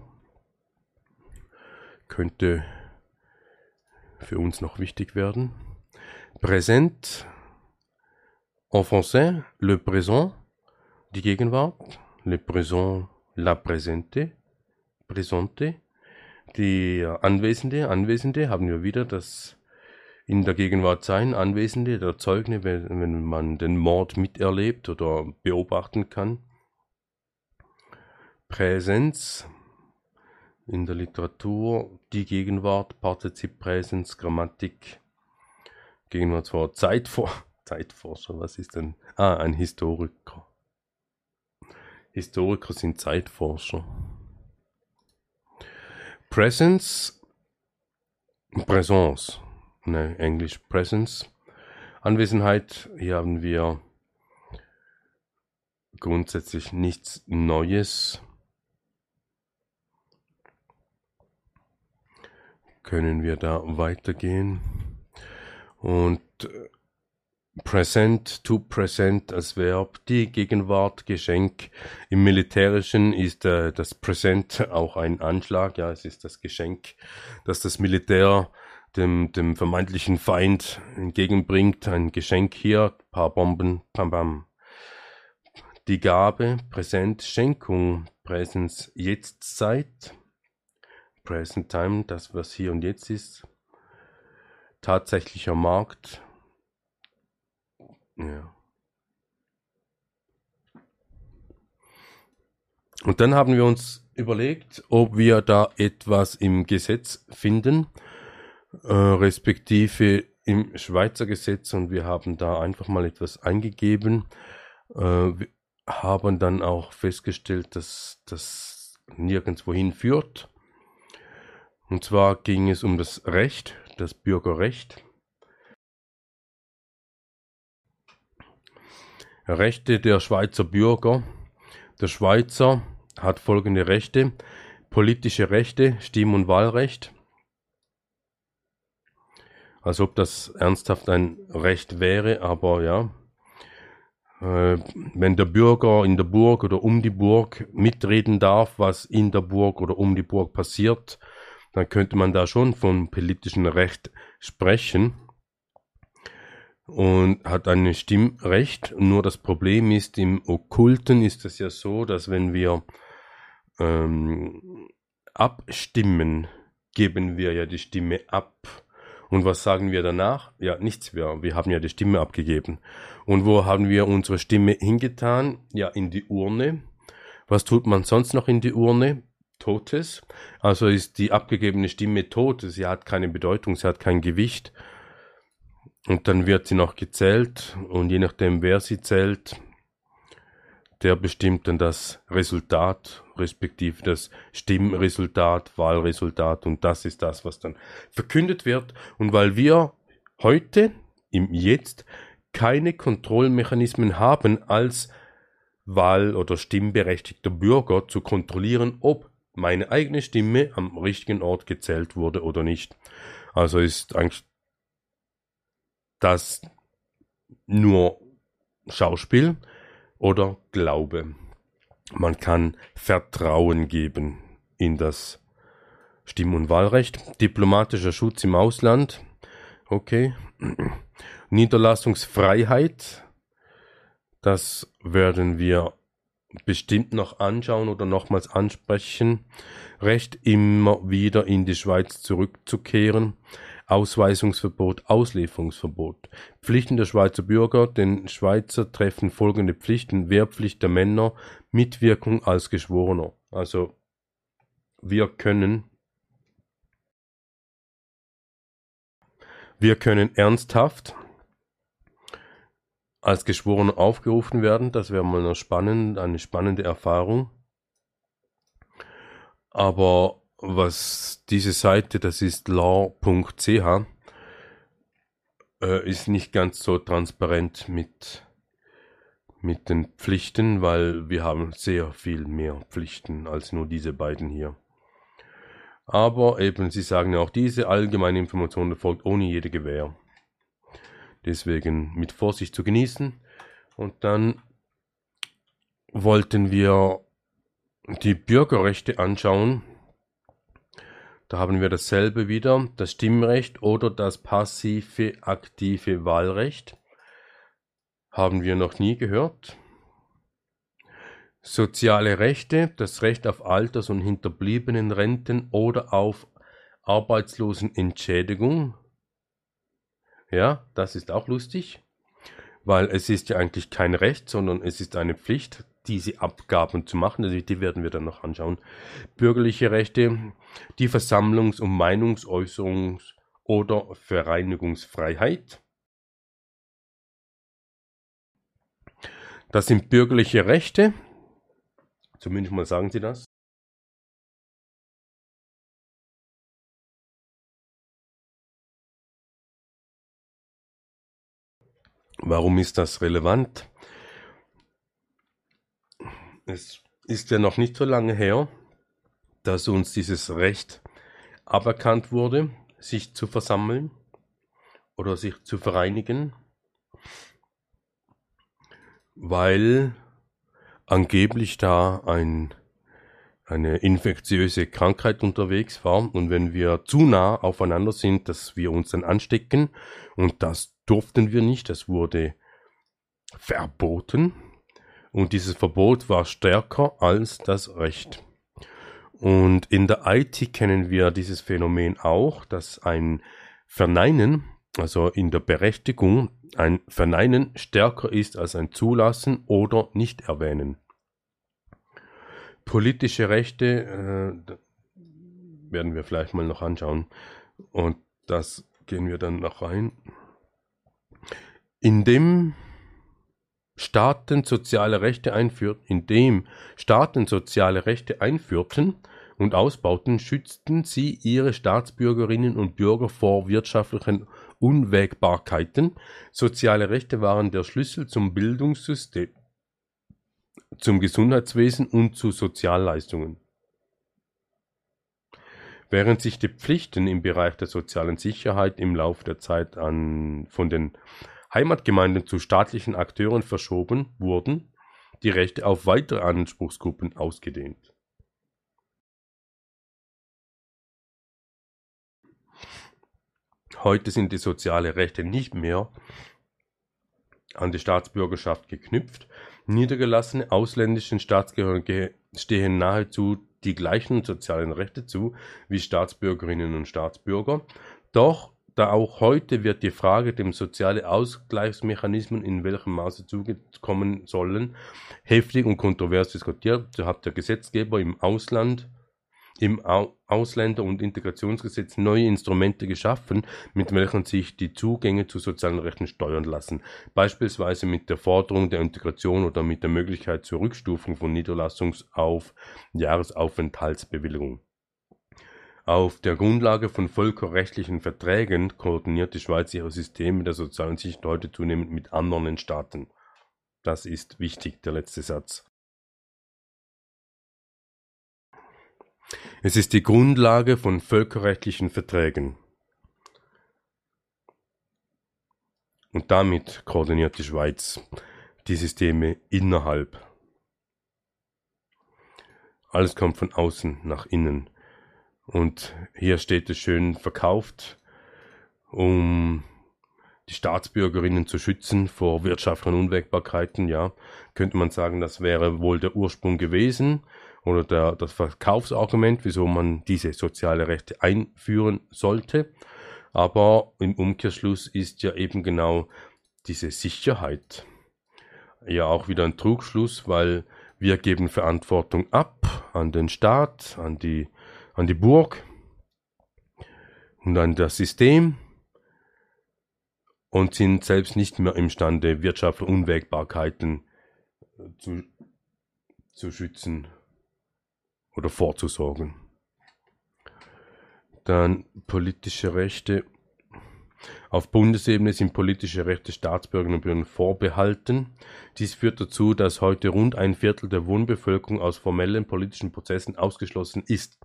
könnte für uns noch wichtig werden. Präsent, en français, le présent, die Gegenwart, le présent, la présente, présente, die Anwesende, Anwesende haben wir wieder das in der Gegenwart sein, Anwesende, der Zeugne, wenn, wenn man den Mord miterlebt oder beobachten kann. Präsenz in der Literatur, die Gegenwart, Partizip Präsens, Grammatik, Gegenwartswort, Zeitfor Zeitforscher, was ist denn? Ah, ein Historiker. Historiker sind Zeitforscher. Presence, Präsence, ne, Englisch Presence. Anwesenheit, hier haben wir grundsätzlich nichts Neues. Können wir da weitergehen? Und äh, Present, to present als Verb, die Gegenwart, Geschenk. Im Militärischen ist äh, das Present auch ein Anschlag, ja, es ist das Geschenk, das das Militär dem, dem vermeintlichen Feind entgegenbringt. Ein Geschenk hier, paar Bomben, bam bam. Die Gabe, Präsent, Schenkung, Präsens, Jetztzeit, Present Time, das was hier und jetzt ist. Tatsächlicher Markt, ja. Und dann haben wir uns überlegt, ob wir da etwas im Gesetz finden, äh, respektive im Schweizer Gesetz und wir haben da einfach mal etwas eingegeben, äh, haben dann auch festgestellt, dass das nirgendwohin führt. Und zwar ging es um das Recht, das Bürgerrecht. Rechte der Schweizer Bürger. Der Schweizer hat folgende Rechte. Politische Rechte, Stimm- und Wahlrecht. Als ob das ernsthaft ein Recht wäre, aber ja. Äh, wenn der Bürger in der Burg oder um die Burg mitreden darf, was in der Burg oder um die Burg passiert, dann könnte man da schon von politischem Recht sprechen und hat ein Stimmrecht. Nur das Problem ist, im Okkulten ist es ja so, dass wenn wir ähm, abstimmen, geben wir ja die Stimme ab. Und was sagen wir danach? Ja, nichts mehr. Wir haben ja die Stimme abgegeben. Und wo haben wir unsere Stimme hingetan? Ja, in die Urne. Was tut man sonst noch in die Urne? Totes. Also ist die abgegebene Stimme tot. Sie hat keine Bedeutung, sie hat kein Gewicht. Und dann wird sie noch gezählt und je nachdem, wer sie zählt, der bestimmt dann das Resultat, respektive das Stimmresultat, Wahlresultat und das ist das, was dann verkündet wird. Und weil wir heute, im Jetzt, keine Kontrollmechanismen haben, als Wahl- oder stimmberechtigter Bürger zu kontrollieren, ob meine eigene Stimme am richtigen Ort gezählt wurde oder nicht. Also ist eigentlich das nur Schauspiel oder Glaube. Man kann Vertrauen geben in das Stimm- und Wahlrecht. Diplomatischer Schutz im Ausland. Okay. Niederlassungsfreiheit. Das werden wir bestimmt noch anschauen oder nochmals ansprechen. Recht immer wieder in die Schweiz zurückzukehren. Ausweisungsverbot, Auslieferungsverbot. Pflichten der Schweizer Bürger. Den Schweizer treffen folgende Pflichten. Wehrpflicht der Männer, Mitwirkung als Geschworener. Also wir können wir können ernsthaft als Geschworener aufgerufen werden. Das wäre mal eine spannende, eine spannende Erfahrung. Aber was diese Seite, das ist law.ch, äh, ist nicht ganz so transparent mit, mit den Pflichten, weil wir haben sehr viel mehr Pflichten als nur diese beiden hier. Aber eben, sie sagen ja auch, diese allgemeine Information erfolgt ohne jede Gewähr. Deswegen mit Vorsicht zu genießen. Und dann wollten wir die Bürgerrechte anschauen. Da haben wir dasselbe wieder, das Stimmrecht oder das passive aktive Wahlrecht. Haben wir noch nie gehört. Soziale Rechte, das Recht auf Alters- und Hinterbliebenenrenten oder auf Arbeitslosenentschädigung. Ja, das ist auch lustig, weil es ist ja eigentlich kein Recht, sondern es ist eine Pflicht, diese Abgaben zu machen. Also die werden wir dann noch anschauen. Bürgerliche Rechte, die Versammlungs- und Meinungsäußerungs- oder Vereinigungsfreiheit. Das sind bürgerliche Rechte, Zumindest mal sagen sie das. Warum ist das relevant? Es ist ja noch nicht so lange her, dass uns dieses Recht aberkannt wurde, sich zu versammeln oder sich zu vereinigen, weil angeblich da ein, eine infektiöse Krankheit unterwegs war. Und wenn wir zu nah aufeinander sind, dass wir uns dann anstecken und das durften wir nicht, das wurde verboten und dieses Verbot war stärker als das Recht. Und in der IT kennen wir dieses Phänomen auch, dass ein Verneinen, also in der Berechtigung, ein Verneinen stärker ist als ein Zulassen oder Nicht-Erwähnen. Politische Rechte äh, werden wir vielleicht mal noch anschauen. Und das gehen wir dann noch rein. Indem Staaten soziale Rechte einführt, indem Staaten soziale Rechte einführten und ausbauten, schützten sie ihre Staatsbürgerinnen und Bürger vor wirtschaftlichen Unwägbarkeiten. Soziale Rechte waren der Schlüssel zum Bildungssystem, zum Gesundheitswesen und zu Sozialleistungen. Während sich die Pflichten im Bereich der sozialen Sicherheit im Laufe der Zeit an, von den Heimatgemeinden zu staatlichen Akteuren verschoben wurden, die Rechte auf weitere Anspruchsgruppen ausgedehnt. Heute sind die sozialen Rechte nicht mehr an die Staatsbürgerschaft geknüpft. Niedergelassene ausländischen Staatsangehörige stehen nahezu die gleichen sozialen Rechte zu wie Staatsbürgerinnen und Staatsbürger. Doch da auch heute wird die Frage dem soziale Ausgleichsmechanismen in welchem Maße zugekommen sollen, heftig und kontrovers diskutiert. So hat der Gesetzgeber im Ausland im Ausländer- und Integrationsgesetz neue Instrumente geschaffen, mit welchen sich die Zugänge zu sozialen Rechten steuern lassen, beispielsweise mit der Forderung der Integration oder mit der Möglichkeit zur Rückstufung von Niederlassungs- auf Jahresaufenthaltsbewilligung. Auf der Grundlage von völkerrechtlichen Verträgen koordiniert die Schweiz ihre Systeme der sozialen Sicherheit heute zunehmend mit anderen Staaten. Das ist wichtig, der letzte Satz. Es ist die Grundlage von völkerrechtlichen Verträgen. Und damit koordiniert die Schweiz die Systeme innerhalb. Alles kommt von außen nach innen. Und hier steht es schön verkauft, um die Staatsbürgerinnen zu schützen vor wirtschaftlichen Unwägbarkeiten. Ja, könnte man sagen, das wäre wohl der Ursprung gewesen oder der, das Verkaufsargument, wieso man diese soziale Rechte einführen sollte. Aber im Umkehrschluss ist ja eben genau diese Sicherheit ja auch wieder ein Trugschluss, weil wir geben Verantwortung ab an den Staat, an die, an die Burg und an das System und sind selbst nicht mehr imstande, wirtschaftliche Unwägbarkeiten zu, zu schützen oder vorzusorgen. Dann politische Rechte. Auf Bundesebene sind politische Rechte Staatsbürgerinnen und Bürgern vorbehalten. Dies führt dazu, dass heute rund ein Viertel der Wohnbevölkerung aus formellen politischen Prozessen ausgeschlossen ist.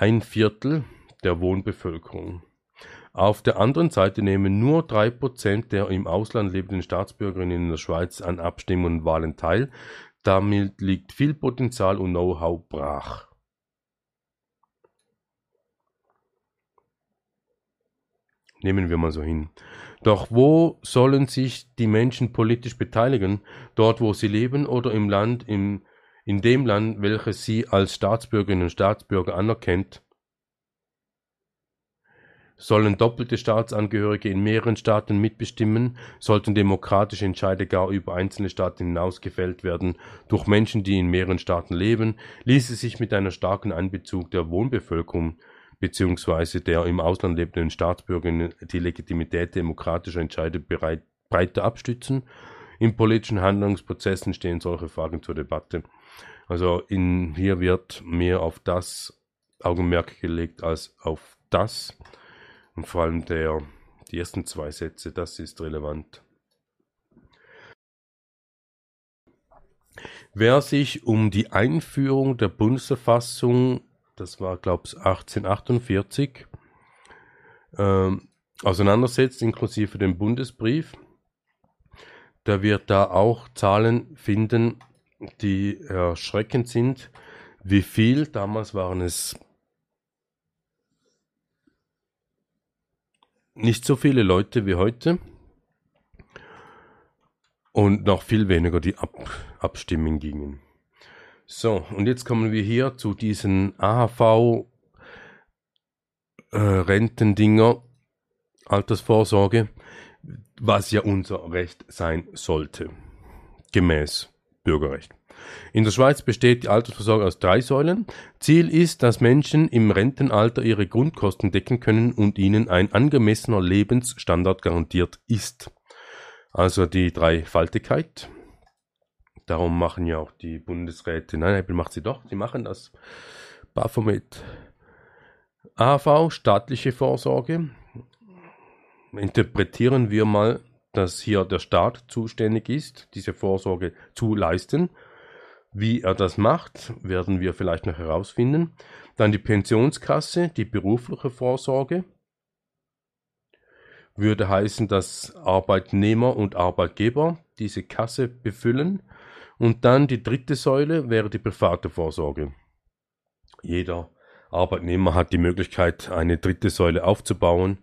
Ein Viertel der Wohnbevölkerung. Auf der anderen Seite nehmen nur drei Prozent der im Ausland lebenden Staatsbürgerinnen in der Schweiz an Abstimmungen und Wahlen teil. Damit liegt viel Potenzial und Know-how brach. Nehmen wir mal so hin. Doch wo sollen sich die Menschen politisch beteiligen? Dort, wo sie leben oder im Land, im, in dem Land, welches sie als Staatsbürgerinnen und Staatsbürger anerkennt? Sollen doppelte Staatsangehörige in mehreren Staaten mitbestimmen? Sollten demokratische Entscheide gar über einzelne Staaten hinaus gefällt werden durch Menschen, die in mehreren Staaten leben? Ließe sich mit einer starken Einbezug der Wohnbevölkerung beziehungsweise der im Ausland lebenden Staatsbürger die Legitimität demokratischer Entscheide breiter abstützen? In politischen Handlungsprozessen stehen solche Fragen zur Debatte. Also in, hier wird mehr auf das Augenmerk gelegt als auf das. Und vor allem der, die ersten zwei Sätze, das ist relevant. Wer sich um die Einführung der Bundesverfassung, das war glaube ich 1848, ähm, auseinandersetzt, inklusive dem Bundesbrief, der wird da auch Zahlen finden, die erschreckend sind. Wie viel? Damals waren es nicht so viele Leute wie heute und noch viel weniger die Ab Abstimmen gingen. So, und jetzt kommen wir hier zu diesen AHV äh, Altersvorsorge, was ja unser Recht sein sollte, gemäß Bürgerrecht. In der Schweiz besteht die Altersvorsorge aus drei Säulen. Ziel ist, dass Menschen im Rentenalter ihre Grundkosten decken können und ihnen ein angemessener Lebensstandard garantiert ist. Also die Dreifaltigkeit. Darum machen ja auch die Bundesräte, nein, Apple macht sie doch, sie machen das. Baphomet. AV, staatliche Vorsorge. Interpretieren wir mal, dass hier der Staat zuständig ist, diese Vorsorge zu leisten wie er das macht, werden wir vielleicht noch herausfinden. Dann die Pensionskasse, die berufliche Vorsorge. Würde heißen, dass Arbeitnehmer und Arbeitgeber diese Kasse befüllen. Und dann die dritte Säule wäre die private Vorsorge. Jeder Arbeitnehmer hat die Möglichkeit, eine dritte Säule aufzubauen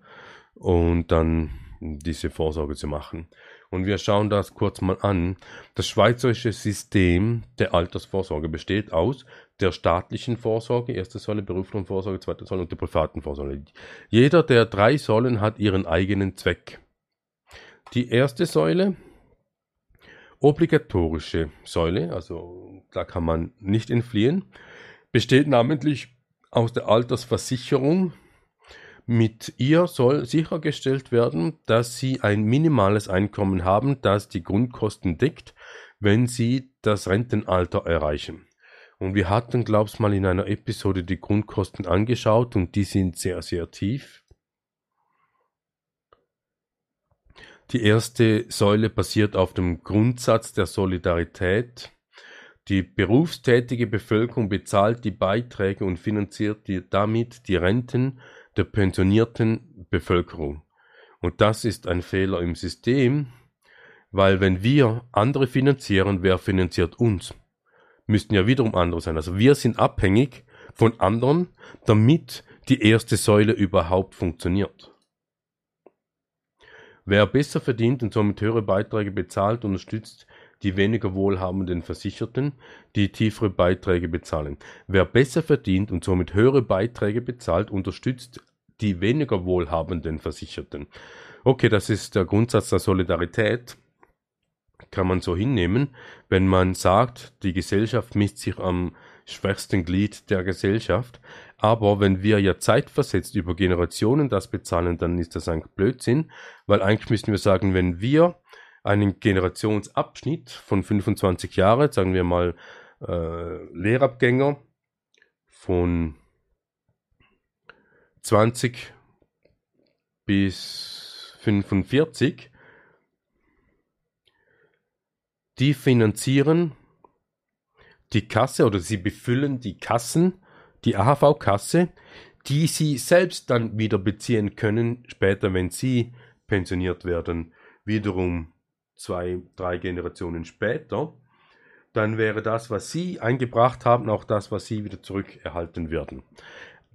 und dann diese Vorsorge zu machen. Und wir schauen das kurz mal an. Das schweizerische System der Altersvorsorge besteht aus der staatlichen Vorsorge, erste Säule, beruflichen Vorsorge, zweite Säule und der privaten Vorsorge. Jeder der drei Säulen hat ihren eigenen Zweck. Die erste Säule, obligatorische Säule, also da kann man nicht entfliehen, besteht namentlich aus der Altersversicherung, mit ihr soll sichergestellt werden, dass Sie ein minimales Einkommen haben, das die Grundkosten deckt, wenn Sie das Rentenalter erreichen. Und wir hatten, glaub's mal, in einer Episode die Grundkosten angeschaut und die sind sehr, sehr tief. Die erste Säule basiert auf dem Grundsatz der Solidarität. Die berufstätige Bevölkerung bezahlt die Beiträge und finanziert die, damit die Renten der pensionierten Bevölkerung. Und das ist ein Fehler im System, weil wenn wir andere finanzieren, wer finanziert uns? Müssten ja wiederum andere sein. Also wir sind abhängig von anderen, damit die erste Säule überhaupt funktioniert. Wer besser verdient und somit höhere Beiträge bezahlt, unterstützt die weniger wohlhabenden Versicherten, die tiefere Beiträge bezahlen. Wer besser verdient und somit höhere Beiträge bezahlt, unterstützt die weniger wohlhabenden Versicherten. Okay, das ist der Grundsatz der Solidarität. Kann man so hinnehmen, wenn man sagt, die Gesellschaft misst sich am schwächsten Glied der Gesellschaft. Aber wenn wir ja zeitversetzt über Generationen das bezahlen, dann ist das ein Blödsinn, weil eigentlich müssten wir sagen, wenn wir einen Generationsabschnitt von 25 Jahren, sagen wir mal äh, Lehrabgänger von 20 bis 45, die finanzieren die Kasse oder sie befüllen die Kassen, die AHV-Kasse, die sie selbst dann wieder beziehen können, später, wenn sie pensioniert werden, wiederum zwei, drei Generationen später, dann wäre das, was sie eingebracht haben, auch das, was sie wieder zurückerhalten würden.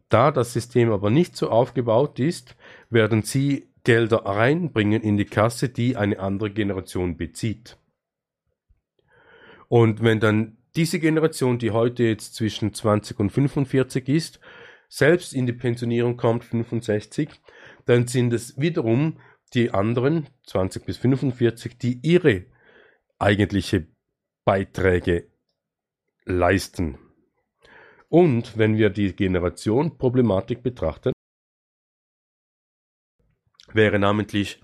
Da das System aber nicht so aufgebaut ist, werden sie Gelder reinbringen in die Kasse, die eine andere Generation bezieht. Und wenn dann diese Generation, die heute jetzt zwischen 20 und 45 ist, selbst in die Pensionierung kommt, 65, dann sind es wiederum die anderen, 20 bis 45, die ihre eigentliche Beiträge leisten. Und wenn wir die Generation-Problematik betrachten, wäre namentlich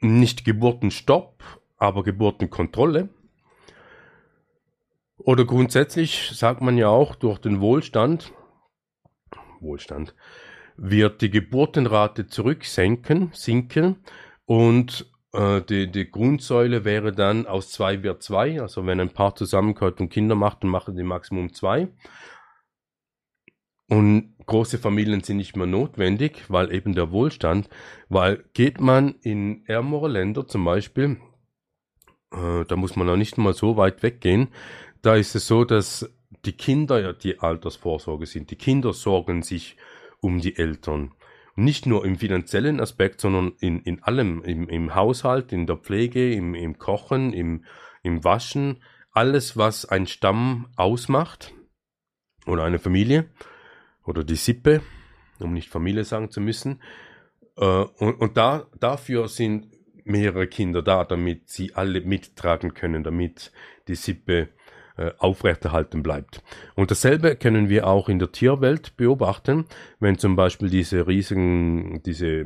nicht Geburtenstopp, aber Geburtenkontrolle. Oder grundsätzlich sagt man ja auch, durch den Wohlstand, Wohlstand, wird die Geburtenrate zurücksenken, sinken und äh, die, die Grundsäule wäre dann aus zwei wird zwei, also wenn ein Paar zusammenkommt und Kinder macht, dann machen die Maximum zwei. Und große Familien sind nicht mehr notwendig, weil eben der Wohlstand, weil geht man in ärmere Länder zum Beispiel, äh, da muss man auch nicht mal so weit weggehen, da ist es so, dass die Kinder ja die Altersvorsorge sind. Die Kinder sorgen sich um die Eltern. Nicht nur im finanziellen Aspekt, sondern in, in allem, im, im Haushalt, in der Pflege, im, im Kochen, im, im Waschen, alles, was ein Stamm ausmacht oder eine Familie oder die Sippe, um nicht Familie sagen zu müssen. Äh, und und da, dafür sind mehrere Kinder da, damit sie alle mittragen können, damit die Sippe aufrechterhalten bleibt. Und dasselbe können wir auch in der Tierwelt beobachten, wenn zum Beispiel diese riesigen, diese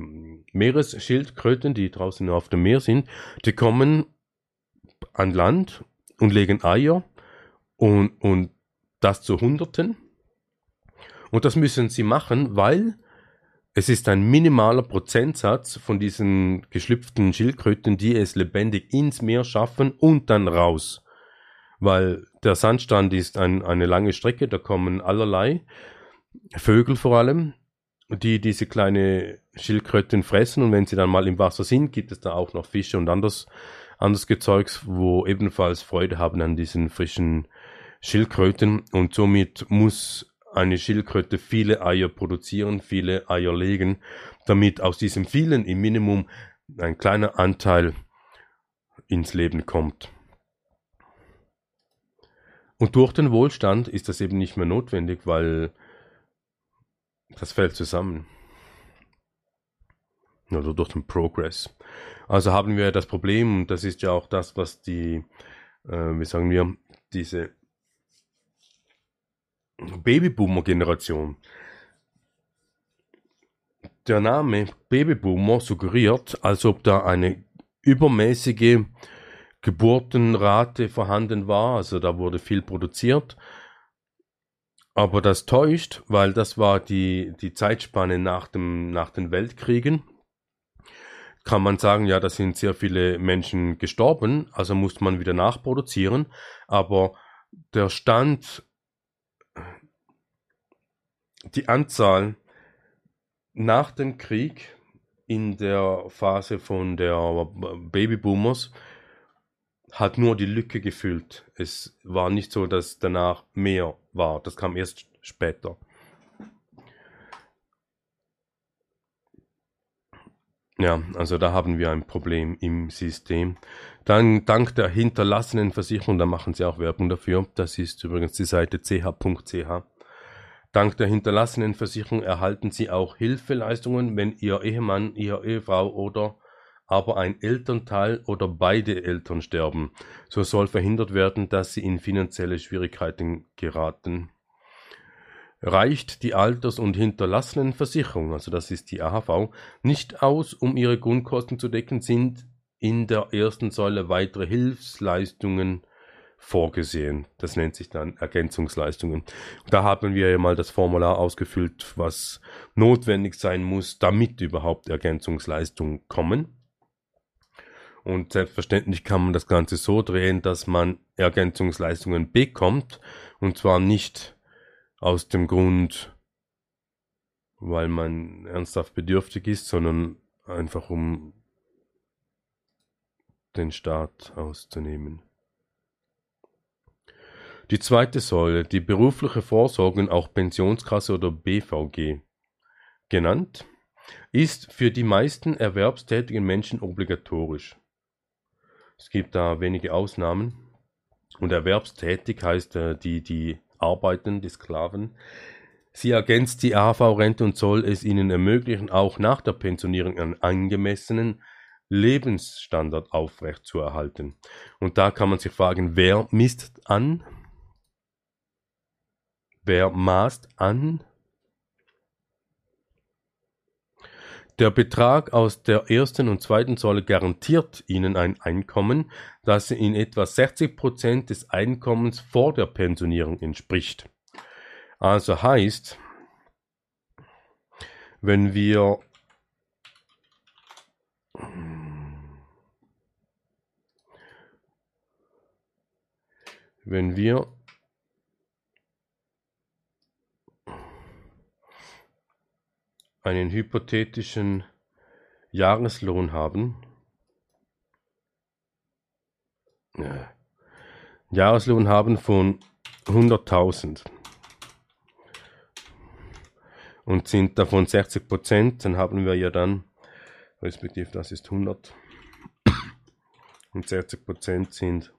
Meeresschildkröten, die draußen auf dem Meer sind, die kommen an Land und legen Eier und, und das zu Hunderten. Und das müssen sie machen, weil es ist ein minimaler Prozentsatz von diesen geschlüpften Schildkröten, die es lebendig ins Meer schaffen und dann raus. Weil der Sandstrand ist ein, eine lange Strecke, da kommen allerlei Vögel vor allem, die diese kleine Schildkröten fressen und wenn sie dann mal im Wasser sind, gibt es da auch noch Fische und anders, anders Gezeugs, wo ebenfalls Freude haben an diesen frischen Schildkröten und somit muss eine Schildkröte viele Eier produzieren, viele Eier legen, damit aus diesem vielen im Minimum ein kleiner Anteil ins Leben kommt. Und durch den Wohlstand ist das eben nicht mehr notwendig, weil das fällt zusammen. Oder durch den Progress. Also haben wir das Problem, und das ist ja auch das, was die, äh, wie sagen wir, diese Babyboomer-Generation. Der Name Babyboomer suggeriert, als ob da eine übermäßige Geburtenrate vorhanden war, also da wurde viel produziert. Aber das täuscht, weil das war die, die Zeitspanne nach, dem, nach den Weltkriegen. Kann man sagen, ja, da sind sehr viele Menschen gestorben, also muss man wieder nachproduzieren. Aber der Stand die Anzahl nach dem Krieg in der Phase von der Babyboomers hat nur die Lücke gefüllt. Es war nicht so, dass danach mehr war. Das kam erst später. Ja, also da haben wir ein Problem im System. Dann dank der hinterlassenen Versicherung, da machen sie auch Werbung dafür. Das ist übrigens die Seite ch.ch. Dank der hinterlassenen Versicherung erhalten Sie auch Hilfeleistungen, wenn Ihr Ehemann, Ihre Ehefrau oder aber ein Elternteil oder beide Eltern sterben. So soll verhindert werden, dass sie in finanzielle Schwierigkeiten geraten. Reicht die Alters- und Hinterlassenenversicherung, also das ist die AHV, nicht aus, um ihre Grundkosten zu decken, sind in der ersten Säule weitere Hilfsleistungen vorgesehen. Das nennt sich dann Ergänzungsleistungen. Da haben wir ja mal das Formular ausgefüllt, was notwendig sein muss, damit überhaupt Ergänzungsleistungen kommen. Und selbstverständlich kann man das Ganze so drehen, dass man Ergänzungsleistungen bekommt. Und zwar nicht aus dem Grund, weil man ernsthaft bedürftig ist, sondern einfach um den Staat auszunehmen. Die zweite Säule, die berufliche Vorsorge, auch Pensionskasse oder BVG genannt, ist für die meisten erwerbstätigen Menschen obligatorisch. Es gibt da wenige Ausnahmen. Und erwerbstätig heißt äh, die, die arbeiten, die Sklaven. Sie ergänzt die AV-Rente und soll es ihnen ermöglichen, auch nach der Pensionierung einen angemessenen Lebensstandard aufrechtzuerhalten. Und da kann man sich fragen, wer misst an? Wer maßt an? Der Betrag aus der ersten und zweiten Säule garantiert Ihnen ein Einkommen, das in etwa 60 Prozent des Einkommens vor der Pensionierung entspricht. Also heißt, wenn wir wenn wir einen hypothetischen Jahreslohn haben, Jahreslohn haben von 100.000 und sind davon 60 Prozent, dann haben wir ja dann, respektive das ist 100 und 60 Prozent sind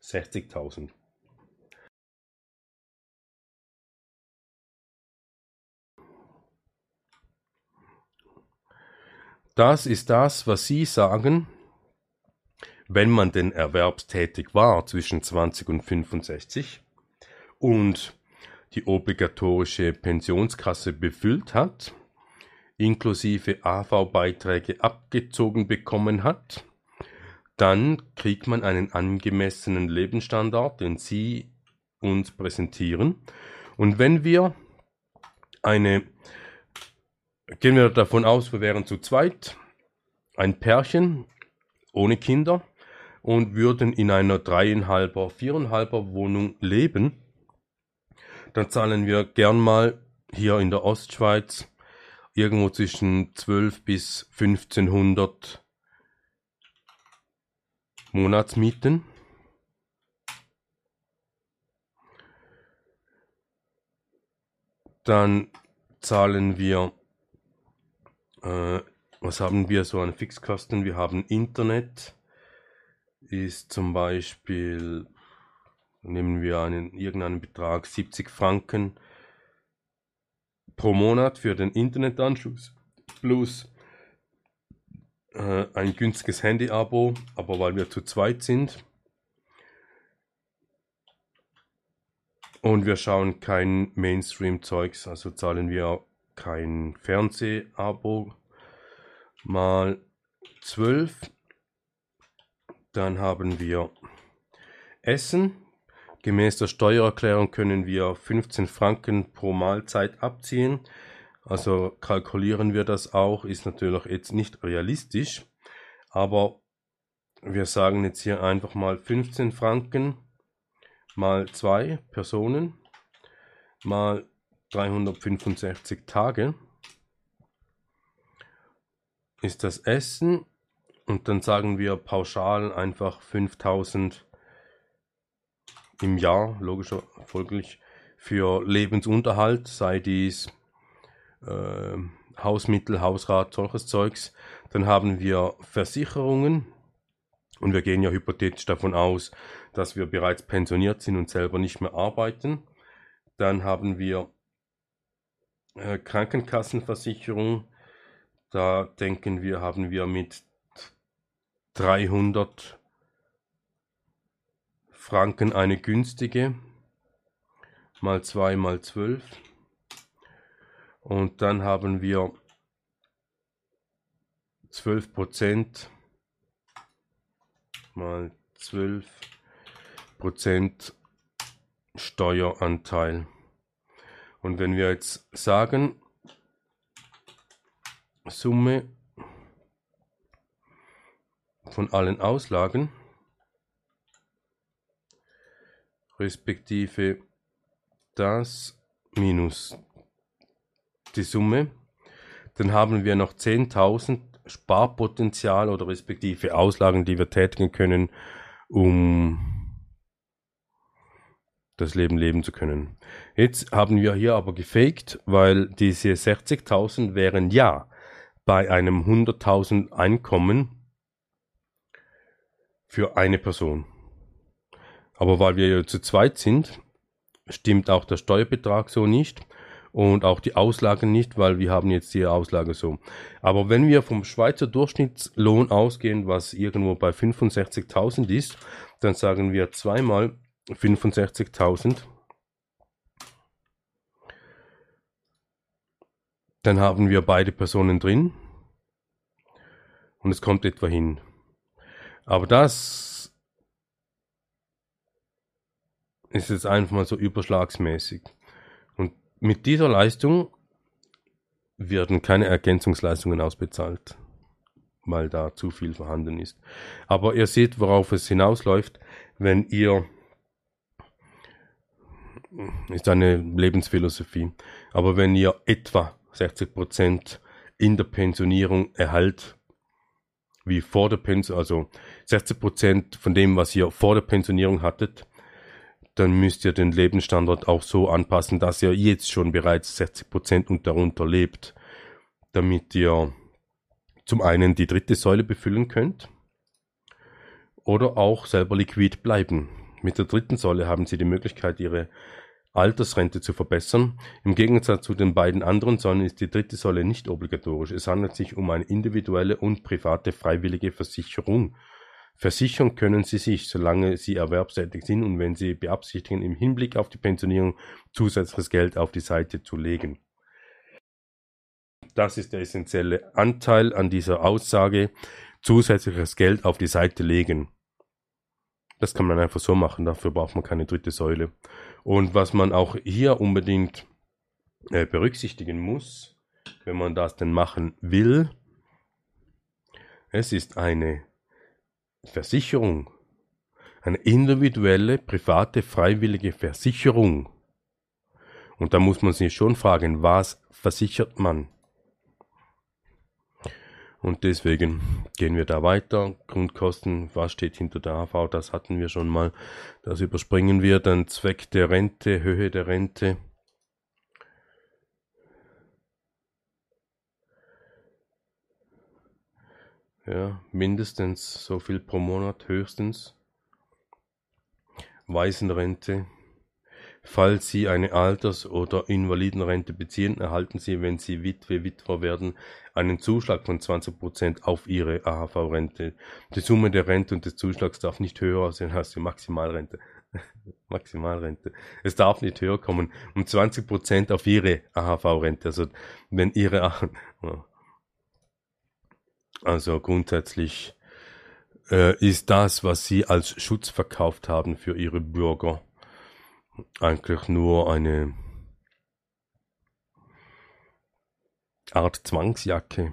sechzigtausend. Das ist das, was Sie sagen, wenn man denn erwerbstätig war zwischen 20 und 65 und die obligatorische Pensionskasse befüllt hat, inklusive AV-Beiträge abgezogen bekommen hat, dann kriegt man einen angemessenen Lebensstandard, den Sie uns präsentieren. Und wenn wir eine Gehen wir davon aus, wir wären zu zweit, ein Pärchen ohne Kinder und würden in einer dreieinhalber, viereinhalber Wohnung leben. Dann zahlen wir gern mal hier in der Ostschweiz irgendwo zwischen 12 bis 1500 Monatsmieten. Dann zahlen wir äh, was haben wir so an Fixkosten? Wir haben Internet, ist zum Beispiel, nehmen wir einen, irgendeinen Betrag, 70 Franken pro Monat für den Internetanschluss plus äh, ein günstiges Handy-Abo, aber weil wir zu zweit sind und wir schauen kein Mainstream-Zeugs, also zahlen wir kein Fernsehabo mal 12. Dann haben wir Essen. Gemäß der Steuererklärung können wir 15 Franken pro Mahlzeit abziehen. Also kalkulieren wir das auch, ist natürlich jetzt nicht realistisch, aber wir sagen jetzt hier einfach mal 15 Franken mal zwei Personen mal 365 Tage ist das Essen und dann sagen wir pauschal einfach 5000 im Jahr, logisch folglich, für Lebensunterhalt, sei dies äh, Hausmittel, Hausrat, solches Zeugs. Dann haben wir Versicherungen und wir gehen ja hypothetisch davon aus, dass wir bereits pensioniert sind und selber nicht mehr arbeiten. Dann haben wir äh, Krankenkassenversicherung, da denken wir, haben wir mit 300 Franken eine günstige, mal 2 mal 12. Und dann haben wir 12% mal 12% Steueranteil. Und wenn wir jetzt sagen, Summe von allen Auslagen, respektive das minus die Summe, dann haben wir noch 10.000 Sparpotenzial oder respektive Auslagen, die wir tätigen können, um das Leben leben zu können. Jetzt haben wir hier aber gefaked, weil diese 60.000 wären ja bei einem 100.000 Einkommen für eine Person. Aber weil wir ja zu zweit sind, stimmt auch der Steuerbetrag so nicht und auch die Auslage nicht, weil wir haben jetzt die Auslage so. Aber wenn wir vom Schweizer Durchschnittslohn ausgehen, was irgendwo bei 65.000 ist, dann sagen wir zweimal 65.000. Dann haben wir beide Personen drin und es kommt etwa hin. Aber das ist jetzt einfach mal so überschlagsmäßig. Und mit dieser Leistung werden keine Ergänzungsleistungen ausbezahlt, weil da zu viel vorhanden ist. Aber ihr seht, worauf es hinausläuft, wenn ihr ist eine Lebensphilosophie. Aber wenn ihr etwa 60% in der Pensionierung erhalt, wie vor der Pension, also 60% von dem, was ihr vor der Pensionierung hattet, dann müsst ihr den Lebensstandard auch so anpassen, dass ihr jetzt schon bereits 60% und darunter lebt, damit ihr zum einen die dritte Säule befüllen könnt oder auch selber liquid bleiben. Mit der dritten Säule haben sie die Möglichkeit, ihre Altersrente zu verbessern. Im Gegensatz zu den beiden anderen Säulen ist die dritte Säule nicht obligatorisch. Es handelt sich um eine individuelle und private freiwillige Versicherung. Versichern können Sie sich, solange Sie erwerbstätig sind und wenn Sie beabsichtigen, im Hinblick auf die Pensionierung zusätzliches Geld auf die Seite zu legen. Das ist der essentielle Anteil an dieser Aussage, zusätzliches Geld auf die Seite legen. Das kann man einfach so machen, dafür braucht man keine dritte Säule. Und was man auch hier unbedingt äh, berücksichtigen muss, wenn man das denn machen will, es ist eine Versicherung, eine individuelle, private, freiwillige Versicherung. Und da muss man sich schon fragen, was versichert man? Und deswegen gehen wir da weiter. Grundkosten, was steht hinter der AV? Das hatten wir schon mal. Das überspringen wir. Dann Zweck der Rente, Höhe der Rente. Ja, mindestens so viel pro Monat, höchstens. Waisenrente. Falls Sie eine Alters- oder Invalidenrente beziehen, erhalten Sie, wenn Sie Witwe, Witwer werden, einen Zuschlag von 20% auf Ihre AHV-Rente. Die Summe der Rente und des Zuschlags darf nicht höher sein als die Maximalrente. Maximalrente. Es darf nicht höher kommen. Um 20% auf Ihre AHV-Rente. Also, wenn Ihre, AHV also grundsätzlich äh, ist das, was sie als Schutz verkauft haben für ihre Bürger, eigentlich nur eine Art Zwangsjacke.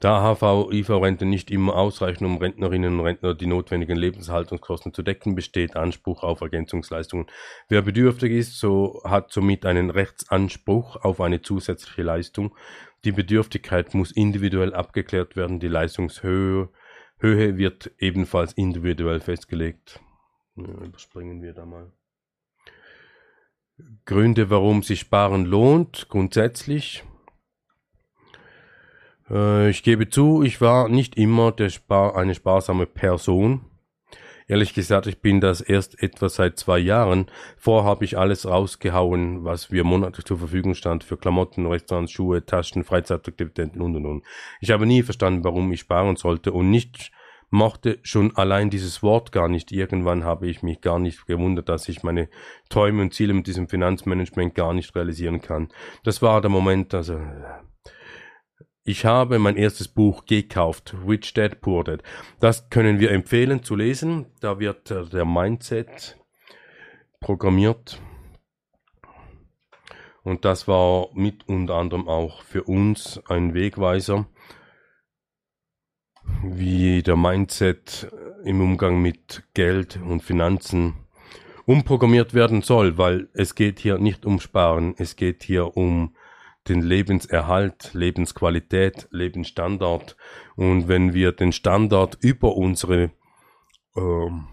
Da HV-IV-Rente nicht immer ausreichen, um Rentnerinnen und Rentner die notwendigen Lebenshaltungskosten zu decken, besteht Anspruch auf Ergänzungsleistungen. Wer bedürftig ist, so hat somit einen Rechtsanspruch auf eine zusätzliche Leistung. Die Bedürftigkeit muss individuell abgeklärt werden. Die Leistungshöhe Höhe wird ebenfalls individuell festgelegt. Überspringen wir da mal. Gründe, warum sich Sparen lohnt, grundsätzlich. Äh, ich gebe zu, ich war nicht immer Spar eine sparsame Person. Ehrlich gesagt, ich bin das erst etwa seit zwei Jahren. Vorher habe ich alles rausgehauen, was mir monatlich zur Verfügung stand für Klamotten, Restaurants, Schuhe, Taschen, Freizeitaktivitäten und und und. Ich habe nie verstanden, warum ich sparen sollte und nicht mochte schon allein dieses Wort gar nicht. Irgendwann habe ich mich gar nicht gewundert, dass ich meine Träume und Ziele mit diesem Finanzmanagement gar nicht realisieren kann. Das war der Moment, also ich habe mein erstes Buch gekauft, Rich Dad Poor Dad. Das können wir empfehlen zu lesen. Da wird äh, der Mindset programmiert. Und das war mit unter anderem auch für uns ein Wegweiser, wie der Mindset im Umgang mit Geld und Finanzen umprogrammiert werden soll, weil es geht hier nicht um Sparen, es geht hier um den Lebenserhalt, Lebensqualität, Lebensstandard. Und wenn wir den Standard über unsere ähm,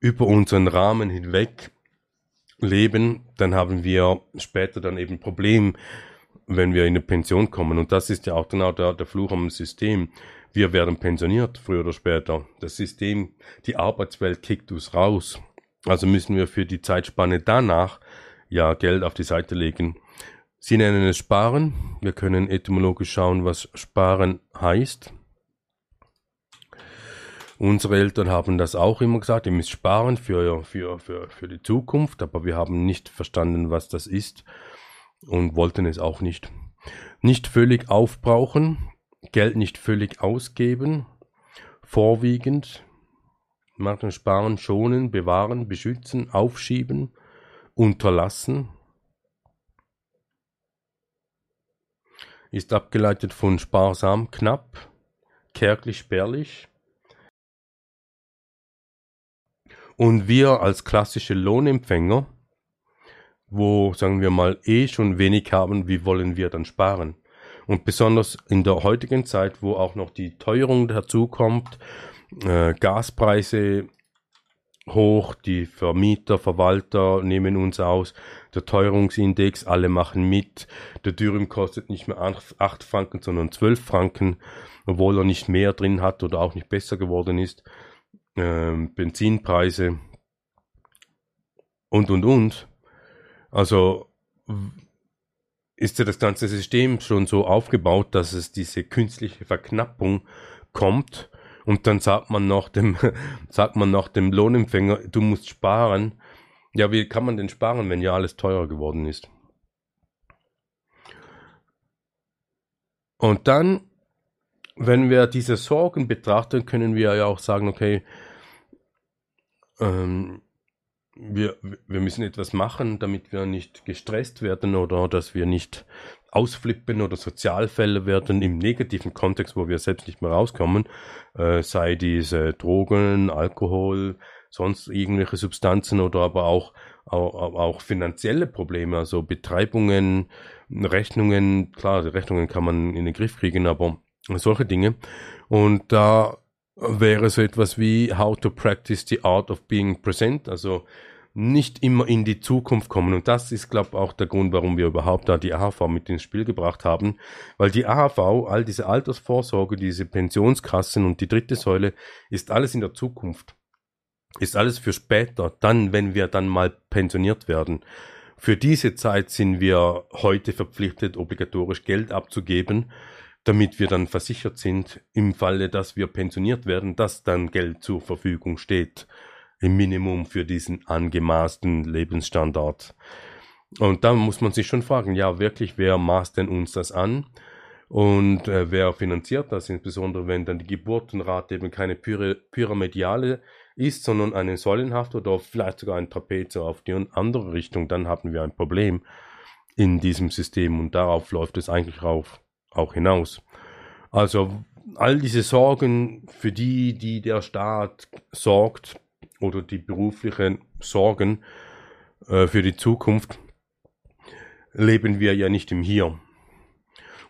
über unseren Rahmen hinweg leben, dann haben wir später dann eben Problem, wenn wir in eine Pension kommen. Und das ist ja auch genau der, der Fluch am System. Wir werden pensioniert, früher oder später. Das System, die Arbeitswelt kickt uns raus. Also müssen wir für die Zeitspanne danach ja Geld auf die Seite legen. Sie nennen es Sparen. Wir können etymologisch schauen, was Sparen heißt. Unsere Eltern haben das auch immer gesagt, ihr müsst sparen für, für, für, für die Zukunft, aber wir haben nicht verstanden, was das ist und wollten es auch nicht. Nicht völlig aufbrauchen, Geld nicht völlig ausgeben, vorwiegend Machen, sparen, schonen, bewahren, beschützen, aufschieben, unterlassen. Ist abgeleitet von sparsam, knapp, kärglich, spärlich. Und wir als klassische Lohnempfänger, wo, sagen wir mal, eh schon wenig haben, wie wollen wir dann sparen? Und besonders in der heutigen Zeit, wo auch noch die Teuerung dazukommt, äh, Gaspreise hoch, die Vermieter, Verwalter nehmen uns aus, der Teuerungsindex, alle machen mit, der Dürüm kostet nicht mehr 8 Franken, sondern 12 Franken, obwohl er nicht mehr drin hat oder auch nicht besser geworden ist. Ähm, Benzinpreise und, und, und. Also ist ja das ganze System schon so aufgebaut, dass es diese künstliche Verknappung kommt und dann sagt man noch dem, sagt man noch dem Lohnempfänger, du musst sparen. Ja, wie kann man denn sparen, wenn ja alles teurer geworden ist? Und dann, wenn wir diese Sorgen betrachten, können wir ja auch sagen, okay, ähm, wir, wir müssen etwas machen, damit wir nicht gestresst werden oder dass wir nicht ausflippen oder Sozialfälle werden im negativen Kontext, wo wir selbst nicht mehr rauskommen, äh, sei diese Drogen, Alkohol, sonst irgendwelche Substanzen oder aber auch, auch, auch finanzielle Probleme, also Betreibungen, Rechnungen, klar, die Rechnungen kann man in den Griff kriegen, aber solche Dinge. Und da wäre so etwas wie How to Practice the Art of Being Present, also nicht immer in die Zukunft kommen. Und das ist, glaube ich, auch der Grund, warum wir überhaupt da die AHV mit ins Spiel gebracht haben. Weil die AHV, all diese Altersvorsorge, diese Pensionskassen und die dritte Säule, ist alles in der Zukunft. Ist alles für später, dann, wenn wir dann mal pensioniert werden. Für diese Zeit sind wir heute verpflichtet, obligatorisch Geld abzugeben, damit wir dann versichert sind, im Falle, dass wir pensioniert werden, dass dann Geld zur Verfügung steht im Minimum für diesen angemaßten Lebensstandard. Und da muss man sich schon fragen, ja, wirklich, wer maßt denn uns das an? Und äh, wer finanziert das, insbesondere wenn dann die Geburtenrate eben keine pyra pyramidale ist, sondern eine säulenhafte oder vielleicht sogar ein Trapez auf die andere Richtung, dann haben wir ein Problem in diesem System und darauf läuft es eigentlich auch, auch hinaus. Also all diese Sorgen, für die, die der Staat sorgt, oder die beruflichen Sorgen äh, für die Zukunft leben wir ja nicht im Hier.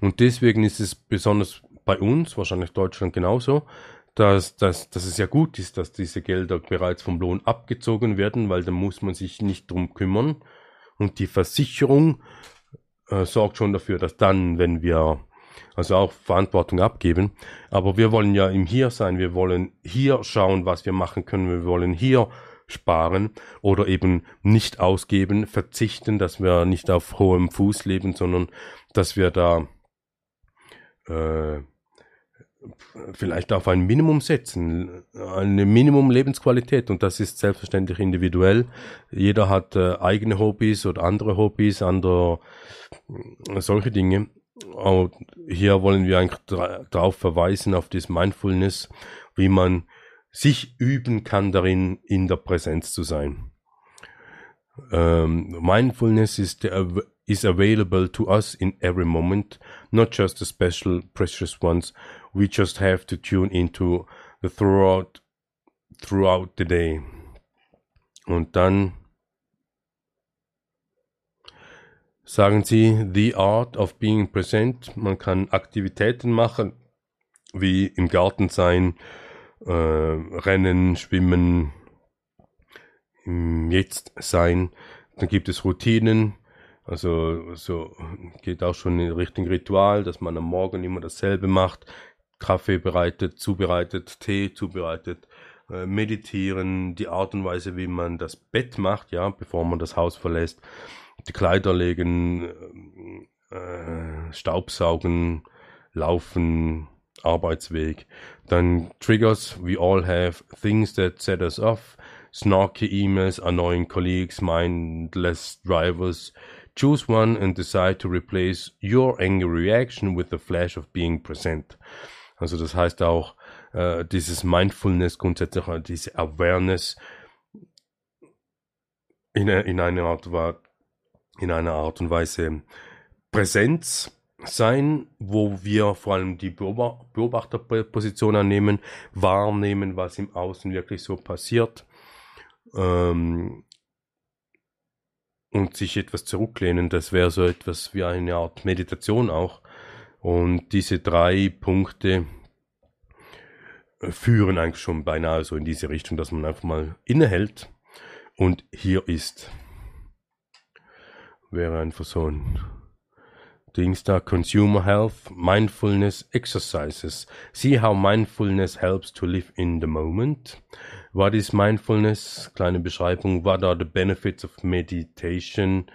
Und deswegen ist es besonders bei uns, wahrscheinlich Deutschland genauso, dass, dass, dass es ja gut ist, dass diese Gelder bereits vom Lohn abgezogen werden, weil dann muss man sich nicht drum kümmern. Und die Versicherung äh, sorgt schon dafür, dass dann, wenn wir also auch Verantwortung abgeben. Aber wir wollen ja im Hier sein, wir wollen hier schauen, was wir machen können, wir wollen hier sparen oder eben nicht ausgeben, verzichten, dass wir nicht auf hohem Fuß leben, sondern dass wir da äh, vielleicht auf ein Minimum setzen, eine Minimum Lebensqualität und das ist selbstverständlich individuell. Jeder hat äh, eigene Hobbys oder andere Hobbys, andere solche Dinge. Und hier wollen wir eigentlich darauf verweisen, auf das Mindfulness, wie man sich üben kann darin, in der Präsenz zu sein. Um, mindfulness is, the, is available to us in every moment, not just the special, precious ones. We just have to tune into the throughout, throughout the day. Und dann sagen sie, the art of being present. Man kann Aktivitäten machen, wie im Garten sein, äh, rennen, schwimmen, im Jetzt sein. Dann gibt es Routinen, also so geht auch schon in Richtung Ritual, dass man am Morgen immer dasselbe macht. Kaffee bereitet, zubereitet, Tee zubereitet, äh, meditieren, die Art und Weise, wie man das Bett macht, ja, bevor man das Haus verlässt, die Kleider legen, äh, Staubsaugen, laufen, Arbeitsweg. Dann Triggers, we all have things that set us off snarky emails, annoying colleagues, mindless drivers. Choose one and decide to replace your angry reaction with the flash of being present. Also das heißt auch äh, dieses Mindfulness grundsätzlich, äh, diese Awareness in, in einer Art in einer Art und Weise Präsenz sein, wo wir vor allem die Beobachterposition annehmen, wahrnehmen, was im Außen wirklich so passiert ähm, und sich etwas zurücklehnen, das wäre so etwas wie eine Art Meditation auch. Und diese drei Punkte äh, führen eigentlich schon beinahe so in diese Richtung, dass man einfach mal innehält und hier ist. Wäre einfach so ein Dings da, Consumer Health, Mindfulness Exercises. See how mindfulness helps to live in the moment. What is mindfulness? Kleine Beschreibung. What are the benefits of meditation?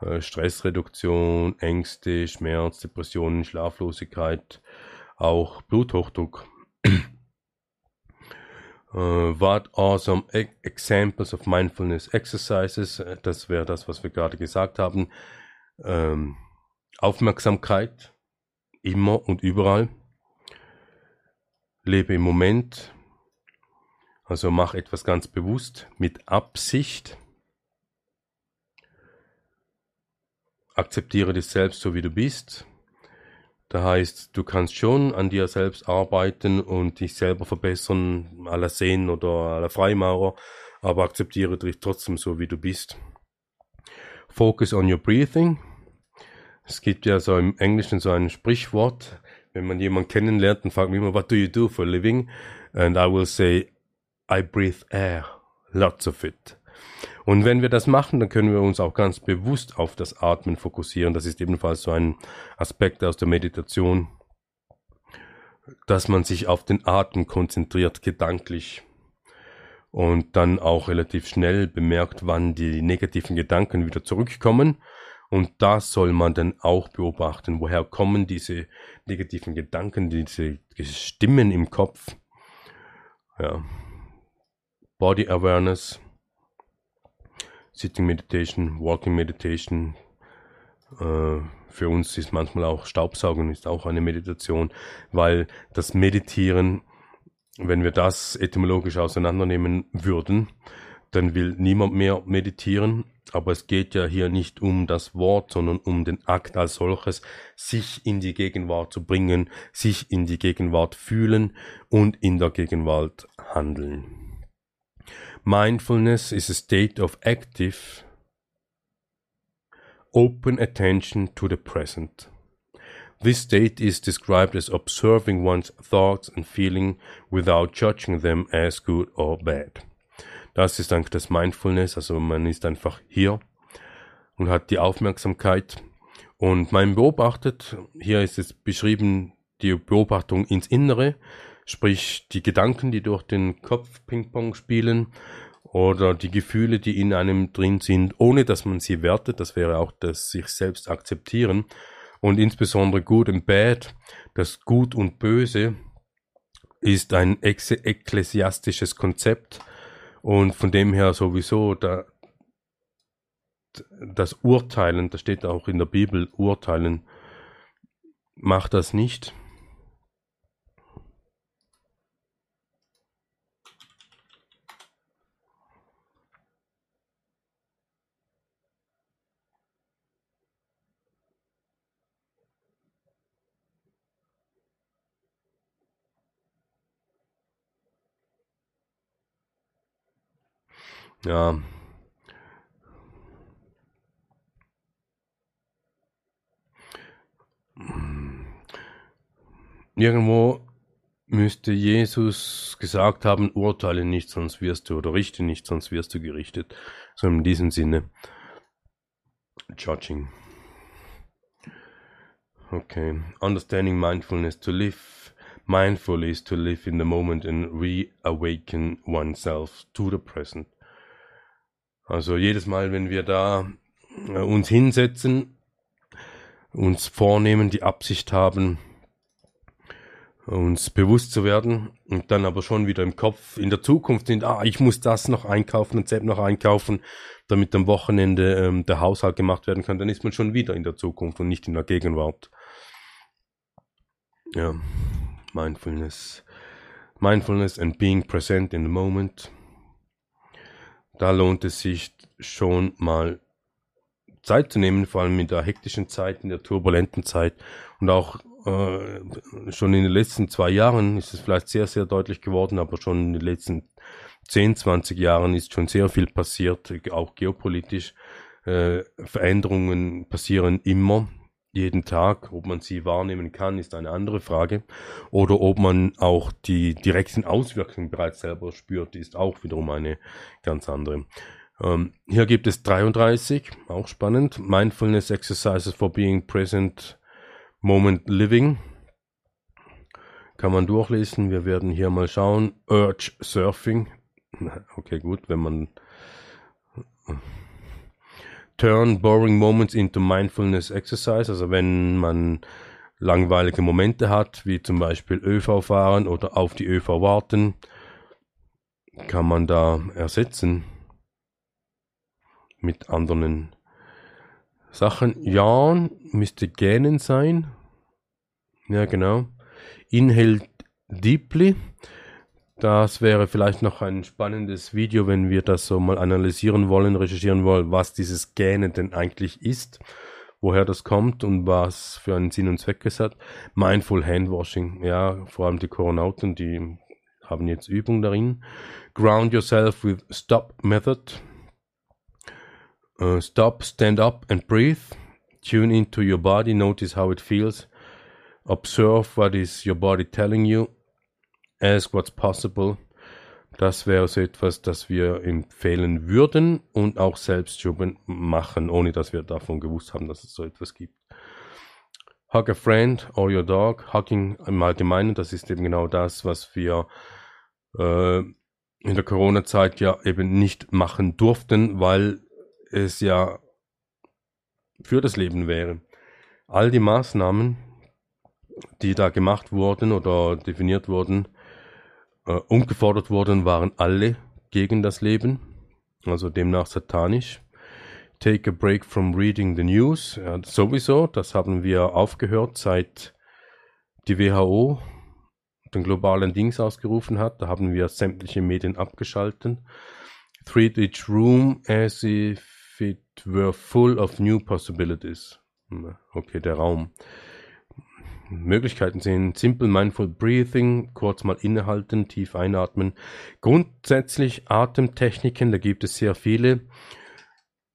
Äh, Stressreduktion, Ängste, Schmerz, Depressionen, Schlaflosigkeit, auch Bluthochdruck. Uh, what are some e examples of mindfulness exercises? Äh, das wäre das, was wir gerade gesagt haben. Ähm, Aufmerksamkeit, immer und überall. Lebe im Moment, also mach etwas ganz bewusst mit Absicht. Akzeptiere dich selbst so wie du bist. Da heißt, du kannst schon an dir selbst arbeiten und dich selber verbessern, la Sehen oder la Freimaurer, aber akzeptiere dich trotzdem so wie du bist. Focus on your breathing. Es gibt ja so im Englischen so ein Sprichwort, wenn man jemanden kennenlernt, dann fragt man immer, what do you do for a living? And I will say, I breathe air, lots of it. Und wenn wir das machen, dann können wir uns auch ganz bewusst auf das Atmen fokussieren. Das ist ebenfalls so ein Aspekt aus der Meditation, dass man sich auf den Atem konzentriert, gedanklich. Und dann auch relativ schnell bemerkt, wann die negativen Gedanken wieder zurückkommen. Und das soll man dann auch beobachten. Woher kommen diese negativen Gedanken, diese Stimmen im Kopf? Ja, Body Awareness, Sitting Meditation, Walking Meditation. Äh, für uns ist manchmal auch Staubsaugen ist auch eine Meditation, weil das Meditieren, wenn wir das etymologisch auseinandernehmen würden, dann will niemand mehr meditieren. Aber es geht ja hier nicht um das Wort, sondern um den Akt als solches, sich in die Gegenwart zu bringen, sich in die Gegenwart fühlen und in der Gegenwart handeln. Mindfulness is a state of active, open attention to the present. This state is described as observing one's thoughts and feeling without judging them as good or bad. Das ist eigentlich das Mindfulness, also man ist einfach hier und hat die Aufmerksamkeit. Und man beobachtet, hier ist es beschrieben, die Beobachtung ins Innere, sprich die Gedanken, die durch den Kopf Ping-Pong spielen oder die Gefühle, die in einem drin sind, ohne dass man sie wertet, das wäre auch das sich selbst akzeptieren und insbesondere Good and Bad, das Gut und Böse, ist ein ekklesiastisches Konzept und von dem her sowieso da, das Urteilen, das steht auch in der Bibel, Urteilen, macht das nicht. Ja. Irgendwo müsste Jesus gesagt haben, urteile nicht, sonst wirst du, oder richte nicht, sonst wirst du gerichtet. So in diesem Sinne. Judging. Okay. Understanding mindfulness to live. Mindful is to live in the moment and reawaken oneself to the present. Also jedes Mal, wenn wir da äh, uns hinsetzen, uns vornehmen, die Absicht haben, uns bewusst zu werden und dann aber schon wieder im Kopf in der Zukunft sind, ah, ich muss das noch einkaufen und selbst noch einkaufen, damit am Wochenende ähm, der Haushalt gemacht werden kann, dann ist man schon wieder in der Zukunft und nicht in der Gegenwart. Ja, Mindfulness. Mindfulness and being present in the moment da lohnt es sich schon mal Zeit zu nehmen, vor allem in der hektischen Zeit, in der turbulenten Zeit und auch äh, schon in den letzten zwei Jahren ist es vielleicht sehr, sehr deutlich geworden, aber schon in den letzten 10, 20 Jahren ist schon sehr viel passiert, auch geopolitisch. Äh, Veränderungen passieren immer jeden Tag. Ob man sie wahrnehmen kann, ist eine andere Frage. Oder ob man auch die direkten Auswirkungen bereits selber spürt, ist auch wiederum eine ganz andere. Ähm, hier gibt es 33, auch spannend. Mindfulness Exercises for Being Present Moment Living. Kann man durchlesen. Wir werden hier mal schauen. Urge Surfing. Okay, gut, wenn man turn boring moments into mindfulness exercise. Also wenn man langweilige Momente hat, wie zum Beispiel ÖV fahren oder auf die ÖV warten, kann man da ersetzen mit anderen Sachen. Ja, müsste gähnen sein. Ja, genau. Inhale deeply. Das wäre vielleicht noch ein spannendes Video, wenn wir das so mal analysieren wollen, recherchieren wollen, was dieses Gähnen denn eigentlich ist, woher das kommt und was für einen Sinn und Zweck es hat. Mindful Handwashing, ja, vor allem die Koronauten, die haben jetzt Übung darin. Ground yourself with Stop Method. Uh, stop, stand up and breathe. Tune into your body, notice how it feels. Observe what is your body telling you Ask what's possible. Das wäre so etwas, das wir empfehlen würden und auch selbst schon machen, ohne dass wir davon gewusst haben, dass es so etwas gibt. Hug a friend or your dog. Hugging im Allgemeinen, das ist eben genau das, was wir äh, in der Corona-Zeit ja eben nicht machen durften, weil es ja für das Leben wäre. All die Maßnahmen, die da gemacht wurden oder definiert wurden, äh, umgefordert worden waren alle gegen das Leben, also demnach satanisch. Take a break from reading the news. Ja, sowieso, das haben wir aufgehört, seit die WHO den globalen Dings ausgerufen hat. Da haben wir sämtliche Medien abgeschaltet. Treat each room as if it were full of new possibilities. Okay, der Raum. Möglichkeiten sind Simple Mindful Breathing, kurz mal innehalten, tief einatmen. Grundsätzlich Atemtechniken, da gibt es sehr viele.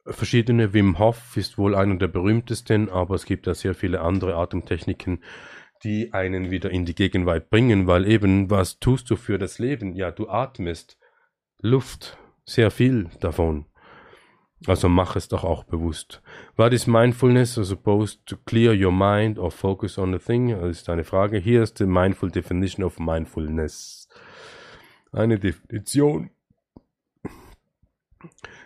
Verschiedene Wim Hof ist wohl einer der berühmtesten, aber es gibt da sehr viele andere Atemtechniken, die einen wieder in die Gegenwart bringen, weil eben, was tust du für das Leben? Ja, du atmest Luft, sehr viel davon. Also mach es doch auch bewusst. What is mindfulness as opposed to clear your mind or focus on a thing? Das ist eine Frage. Hier ist die mindful definition of mindfulness. Eine Definition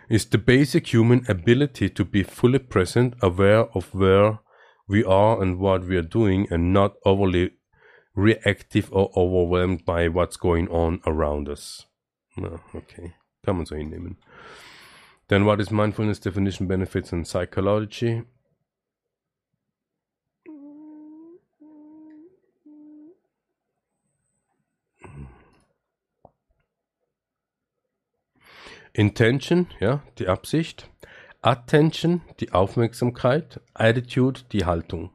is the basic human ability to be fully present, aware of where we are and what we are doing and not overly reactive or overwhelmed by what's going on around us. Okay, kann man so hinnehmen. Then what is mindfulness definition, benefits and psychology? Intention, ja, die Absicht. Attention, die Aufmerksamkeit. Attitude, die Haltung.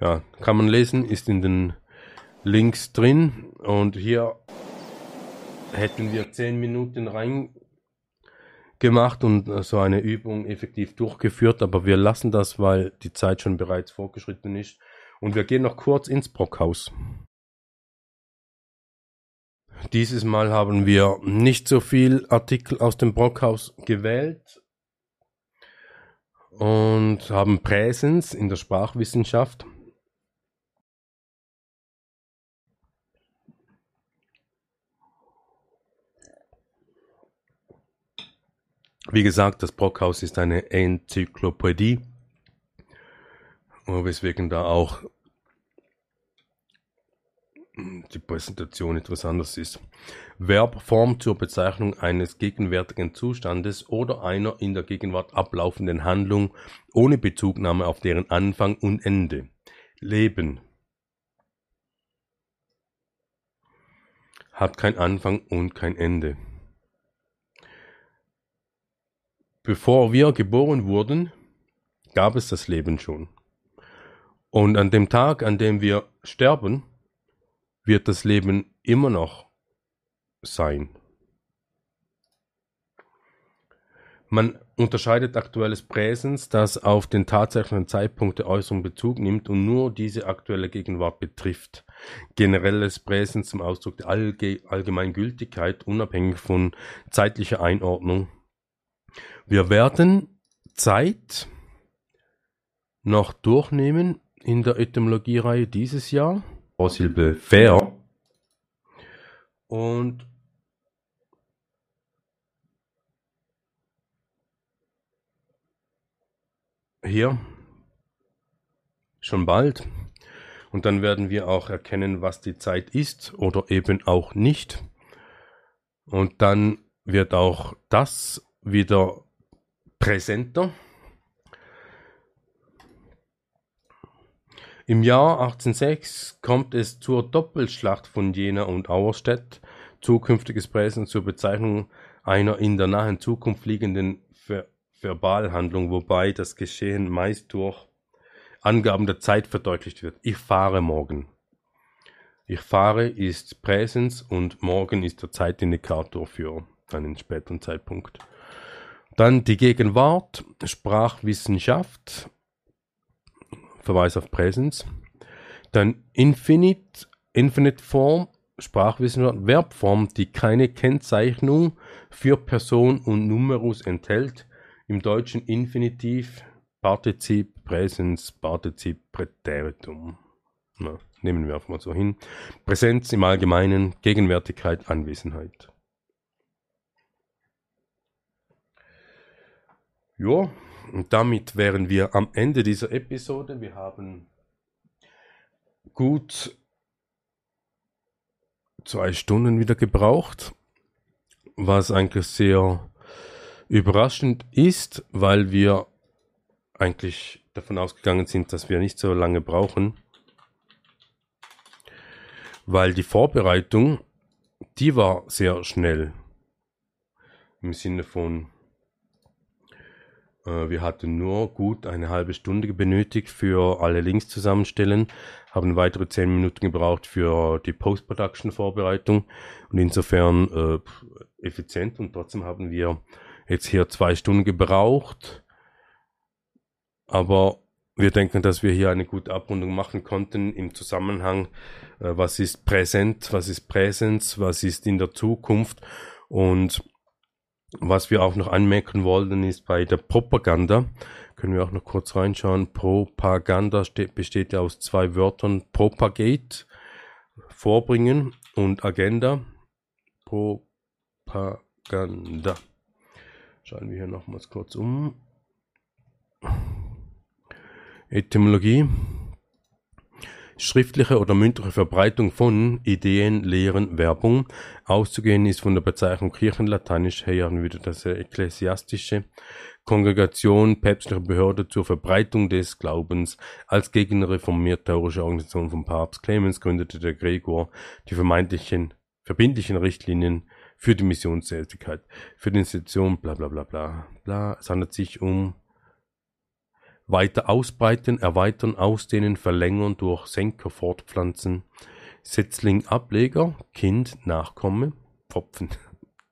Ja, kann man lesen, ist in den Links drin. Und hier hätten wir zehn Minuten rein gemacht und so eine Übung effektiv durchgeführt, aber wir lassen das, weil die Zeit schon bereits fortgeschritten ist. Und wir gehen noch kurz ins Brockhaus. Dieses Mal haben wir nicht so viel Artikel aus dem Brockhaus gewählt und haben Präsens in der Sprachwissenschaft. Wie gesagt, das Brockhaus ist eine Enzyklopädie, weswegen da auch die Präsentation etwas anders ist. Verbform zur Bezeichnung eines gegenwärtigen Zustandes oder einer in der Gegenwart ablaufenden Handlung ohne Bezugnahme auf deren Anfang und Ende. Leben hat kein Anfang und kein Ende. Bevor wir geboren wurden, gab es das Leben schon. Und an dem Tag, an dem wir sterben, wird das Leben immer noch sein. Man unterscheidet aktuelles Präsens, das auf den tatsächlichen Zeitpunkt der Äußerung Bezug nimmt und nur diese aktuelle Gegenwart betrifft. Generelles Präsens zum Ausdruck der Allge Allgemeingültigkeit, unabhängig von zeitlicher Einordnung. Wir werden Zeit noch durchnehmen in der Etymologiereihe dieses Jahr. Vorsilbe fair. Und hier schon bald. Und dann werden wir auch erkennen, was die Zeit ist oder eben auch nicht. Und dann wird auch das wieder präsenter. Im Jahr 1806 kommt es zur Doppelschlacht von Jena und Auerstedt, zukünftiges Präsens zur Bezeichnung einer in der nahen Zukunft liegenden Ver Verbalhandlung, wobei das Geschehen meist durch Angaben der Zeit verdeutlicht wird. Ich fahre morgen. Ich fahre ist Präsens und morgen ist der Zeitindikator für einen späteren Zeitpunkt. Dann die Gegenwart, Sprachwissenschaft, Verweis auf Präsens. Dann Infinite, Infinite Form, Sprachwissenschaft, Verbform, die keine Kennzeichnung für Person und Numerus enthält. Im Deutschen Infinitiv, Partizip, Präsens, Partizip, Präteritum. Na, nehmen wir einfach mal so hin. Präsenz im Allgemeinen, Gegenwärtigkeit, Anwesenheit. Ja, und damit wären wir am Ende dieser Episode. Wir haben gut zwei Stunden wieder gebraucht, was eigentlich sehr überraschend ist, weil wir eigentlich davon ausgegangen sind, dass wir nicht so lange brauchen, weil die Vorbereitung, die war sehr schnell im Sinne von wir hatten nur gut eine halbe Stunde benötigt für alle Links zusammenstellen, haben weitere zehn Minuten gebraucht für die Post-Production-Vorbereitung und insofern äh, effizient und trotzdem haben wir jetzt hier zwei Stunden gebraucht. Aber wir denken, dass wir hier eine gute Abrundung machen konnten im Zusammenhang, äh, was ist präsent, was ist Präsenz, was ist in der Zukunft und was wir auch noch anmerken wollten, ist bei der Propaganda, können wir auch noch kurz reinschauen, Propaganda steht, besteht ja aus zwei Wörtern, propagate, vorbringen und Agenda. Propaganda. Schauen wir hier nochmals kurz um. Etymologie. Schriftliche oder mündliche Verbreitung von Ideen, Lehren, Werbung. Auszugehen ist von der Bezeichnung Kirchenlateinisch her wieder das ekklesiastische Kongregation, päpstliche Behörde zur Verbreitung des Glaubens. Als gegenreformatorische Organisation von Papst Clemens gründete der Gregor die vermeintlichen verbindlichen Richtlinien für die Missionstätigkeit, für die Institution, bla bla bla bla bla. Es handelt sich um weiter ausbreiten, erweitern, ausdehnen, verlängern, durch Senker fortpflanzen, Setzling, Ableger, Kind, Nachkomme, Pfropfen,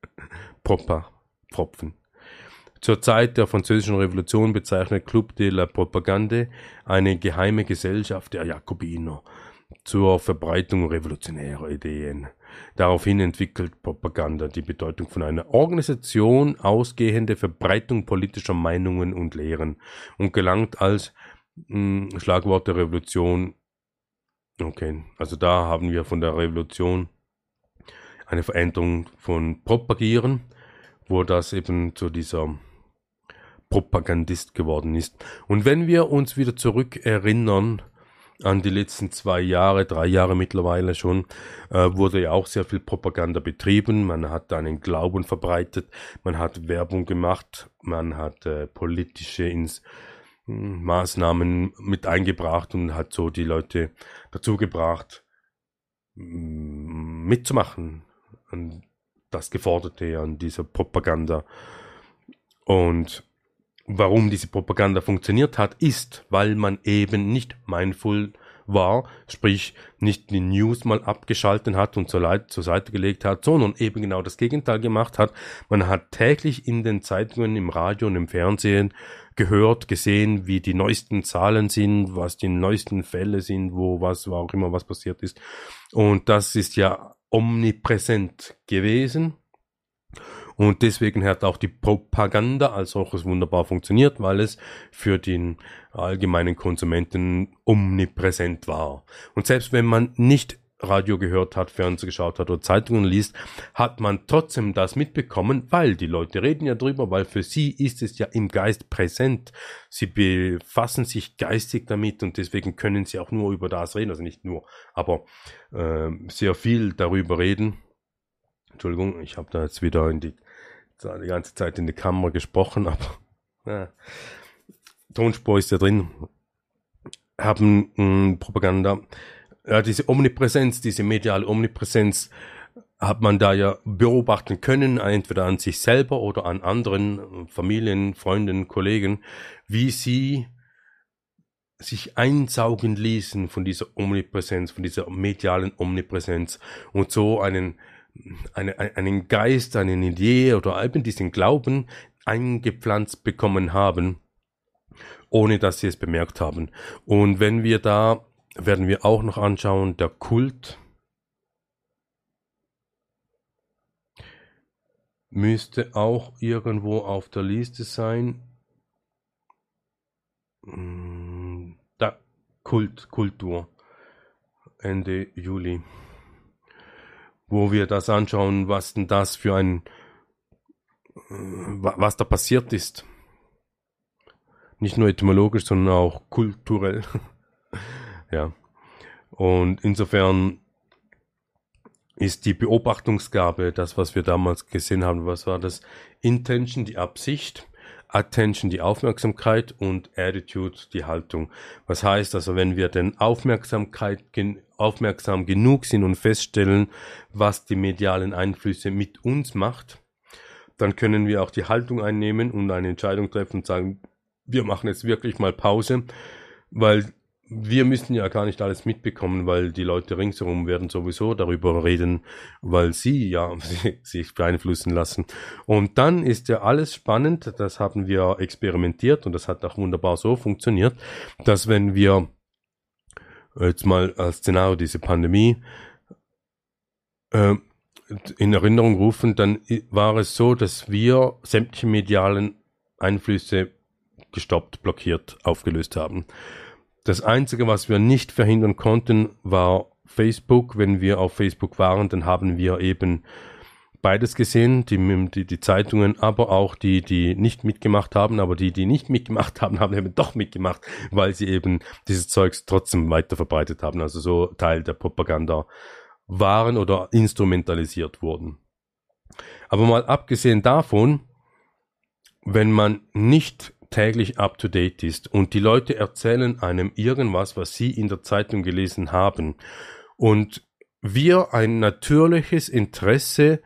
Propa, Pfropfen. Zur Zeit der Französischen Revolution bezeichnet Club de la Propagande eine geheime Gesellschaft der Jakobiner zur Verbreitung revolutionärer Ideen. Daraufhin entwickelt Propaganda die Bedeutung von einer Organisation ausgehende Verbreitung politischer Meinungen und Lehren und gelangt als mh, hm, Schlagwort der Revolution. Okay, also da haben wir von der Revolution eine Veränderung von Propagieren, wo das eben zu dieser Propagandist geworden ist. Und wenn wir uns wieder zurück erinnern an die letzten zwei Jahre, drei Jahre mittlerweile schon, äh, wurde ja auch sehr viel Propaganda betrieben. Man hat einen Glauben verbreitet, man hat Werbung gemacht, man hat äh, politische ins, hm, Maßnahmen mit eingebracht und hat so die Leute dazu gebracht, hm, mitzumachen. Und das geforderte an dieser Propaganda. Und warum diese Propaganda funktioniert hat, ist, weil man eben nicht mindful war, sprich nicht die News mal abgeschalten hat und zur, Leit zur Seite gelegt hat, sondern eben genau das Gegenteil gemacht hat. Man hat täglich in den Zeitungen, im Radio und im Fernsehen gehört, gesehen, wie die neuesten Zahlen sind, was die neuesten Fälle sind, wo was, wo auch immer was passiert ist. Und das ist ja omnipräsent gewesen. Und deswegen hat auch die Propaganda als solches wunderbar funktioniert, weil es für den allgemeinen Konsumenten omnipräsent war. Und selbst wenn man nicht Radio gehört hat, Fernsehen geschaut hat oder Zeitungen liest, hat man trotzdem das mitbekommen, weil die Leute reden ja drüber, weil für sie ist es ja im Geist präsent. Sie befassen sich geistig damit und deswegen können sie auch nur über das reden, also nicht nur, aber äh, sehr viel darüber reden. Entschuldigung, ich habe da jetzt wieder in die die ganze Zeit in die Kamera gesprochen, aber ja, Tonspur ist ja drin. Haben mh, hm, Propaganda, ja, diese Omnipräsenz, diese mediale Omnipräsenz hat man da ja beobachten können, entweder an sich selber oder an anderen Familien, Freunden, Kollegen, wie sie sich einsaugen ließen von dieser Omnipräsenz, von dieser medialen Omnipräsenz und so einen eine, einen Geist, eine Idee oder eben diesen Glauben eingepflanzt bekommen haben, ohne dass sie es bemerkt haben. Und wenn wir da, werden wir auch noch anschauen, der Kult müsste auch irgendwo auf der Liste sein. Hm, da, Kult, Kultur. Ende Juli wo wir das anschauen, was denn das für ein, was da passiert ist. Nicht nur etymologisch, sondern auch kulturell. ja. Und insofern ist die Beobachtungsgabe, das, was wir damals gesehen haben, was war das? Intention, die Absicht, Attention, die Aufmerksamkeit und Attitude, die Haltung. Was heißt also, wenn wir denn Aufmerksamkeit, aufmerksam genug sind und feststellen, was die medialen Einflüsse mit uns macht, dann können wir auch die Haltung einnehmen und eine Entscheidung treffen und sagen, wir machen jetzt wirklich mal Pause, weil wir müssen ja gar nicht alles mitbekommen, weil die Leute ringsherum werden sowieso darüber reden, weil sie ja sich beeinflussen lassen. Und dann ist ja alles spannend, das haben wir experimentiert und das hat auch wunderbar so funktioniert, dass wenn wir jetzt mal als Szenario diese Pandemie äh, in Erinnerung rufen, dann war es so, dass wir sämtliche medialen Einflüsse gestoppt, blockiert, aufgelöst haben. Das Einzige, was wir nicht verhindern konnten, war Facebook, wenn wir auf Facebook waren, dann haben wir eben beides gesehen, die, die, die Zeitungen, aber auch die, die nicht mitgemacht haben, aber die, die nicht mitgemacht haben, haben eben doch mitgemacht, weil sie eben dieses Zeugs trotzdem weiter verbreitet haben, also so Teil der Propaganda waren oder instrumentalisiert wurden. Aber mal abgesehen davon, wenn man nicht täglich up to date ist und die Leute erzählen einem irgendwas, was sie in der Zeitung gelesen haben. Und wir ein natürliches Interesse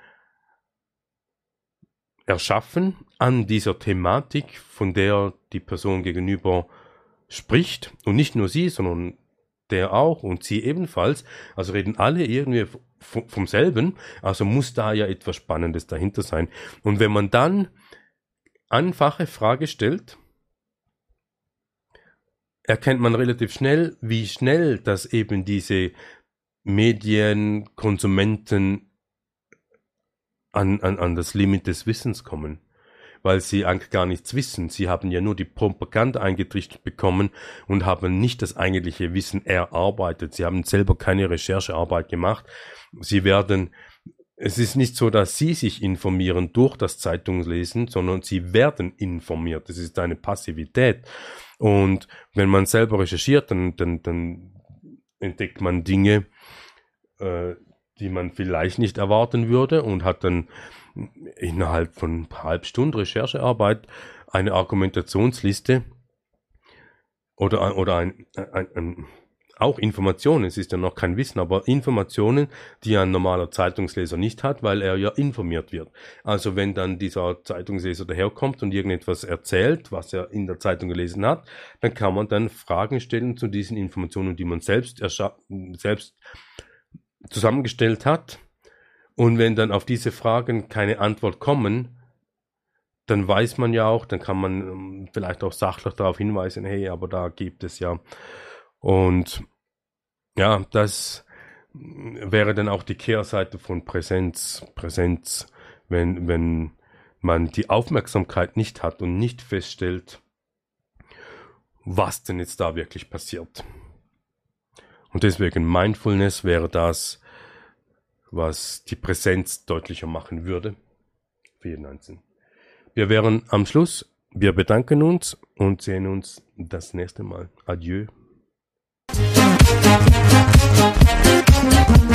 erschaffen an dieser Thematik, von der die Person gegenüber spricht. Und nicht nur sie, sondern der auch und sie ebenfalls, also reden alle irgendwie vom selben, also muss da ja etwas Spannendes dahinter sein. Und wenn man dann einfache Frage stellt, erkennt man relativ schnell, wie schnell das eben diese Medienkonsumenten an, an, an das Limit des Wissens kommen. Weil sie eigentlich gar nichts wissen. Sie haben ja nur die Propaganda eingetrichtert bekommen und haben nicht das eigentliche Wissen erarbeitet. Sie haben selber keine Recherchearbeit gemacht. Sie werden es ist nicht so, dass sie sich informieren durch das Zeitungslesen, sondern sie werden informiert. Das ist eine Passivität. Und wenn man selber recherchiert, dann, dann, dann entdeckt man Dinge, äh, die man vielleicht nicht erwarten würde und hat dann innerhalb von halben Stunde Recherchearbeit eine Argumentationsliste oder, oder ein, ein, ein auch Informationen, es ist ja noch kein Wissen, aber Informationen, die ein normaler Zeitungsleser nicht hat, weil er ja informiert wird. Also wenn dann dieser Zeitungsleser daherkommt und irgendetwas erzählt, was er in der Zeitung gelesen hat, dann kann man dann Fragen stellen zu diesen Informationen, die man selbst, selbst zusammengestellt hat. Und wenn dann auf diese Fragen keine Antwort kommen, dann weiß man ja auch, dann kann man ähm, vielleicht auch sachlich darauf hinweisen, hey, aber da gibt es ja. Und ja, das wäre dann auch die Kehrseite von Präsenz. Präsenz, wenn, wenn man die Aufmerksamkeit nicht hat und nicht feststellt, was denn jetzt da wirklich passiert. Und deswegen Mindfulness wäre das, was die Präsenz deutlicher machen würde für jeden Einzelnen. Wir wären am Schluss. Wir bedanken uns und sehen uns das nächste Mal. Adieu. Thank you.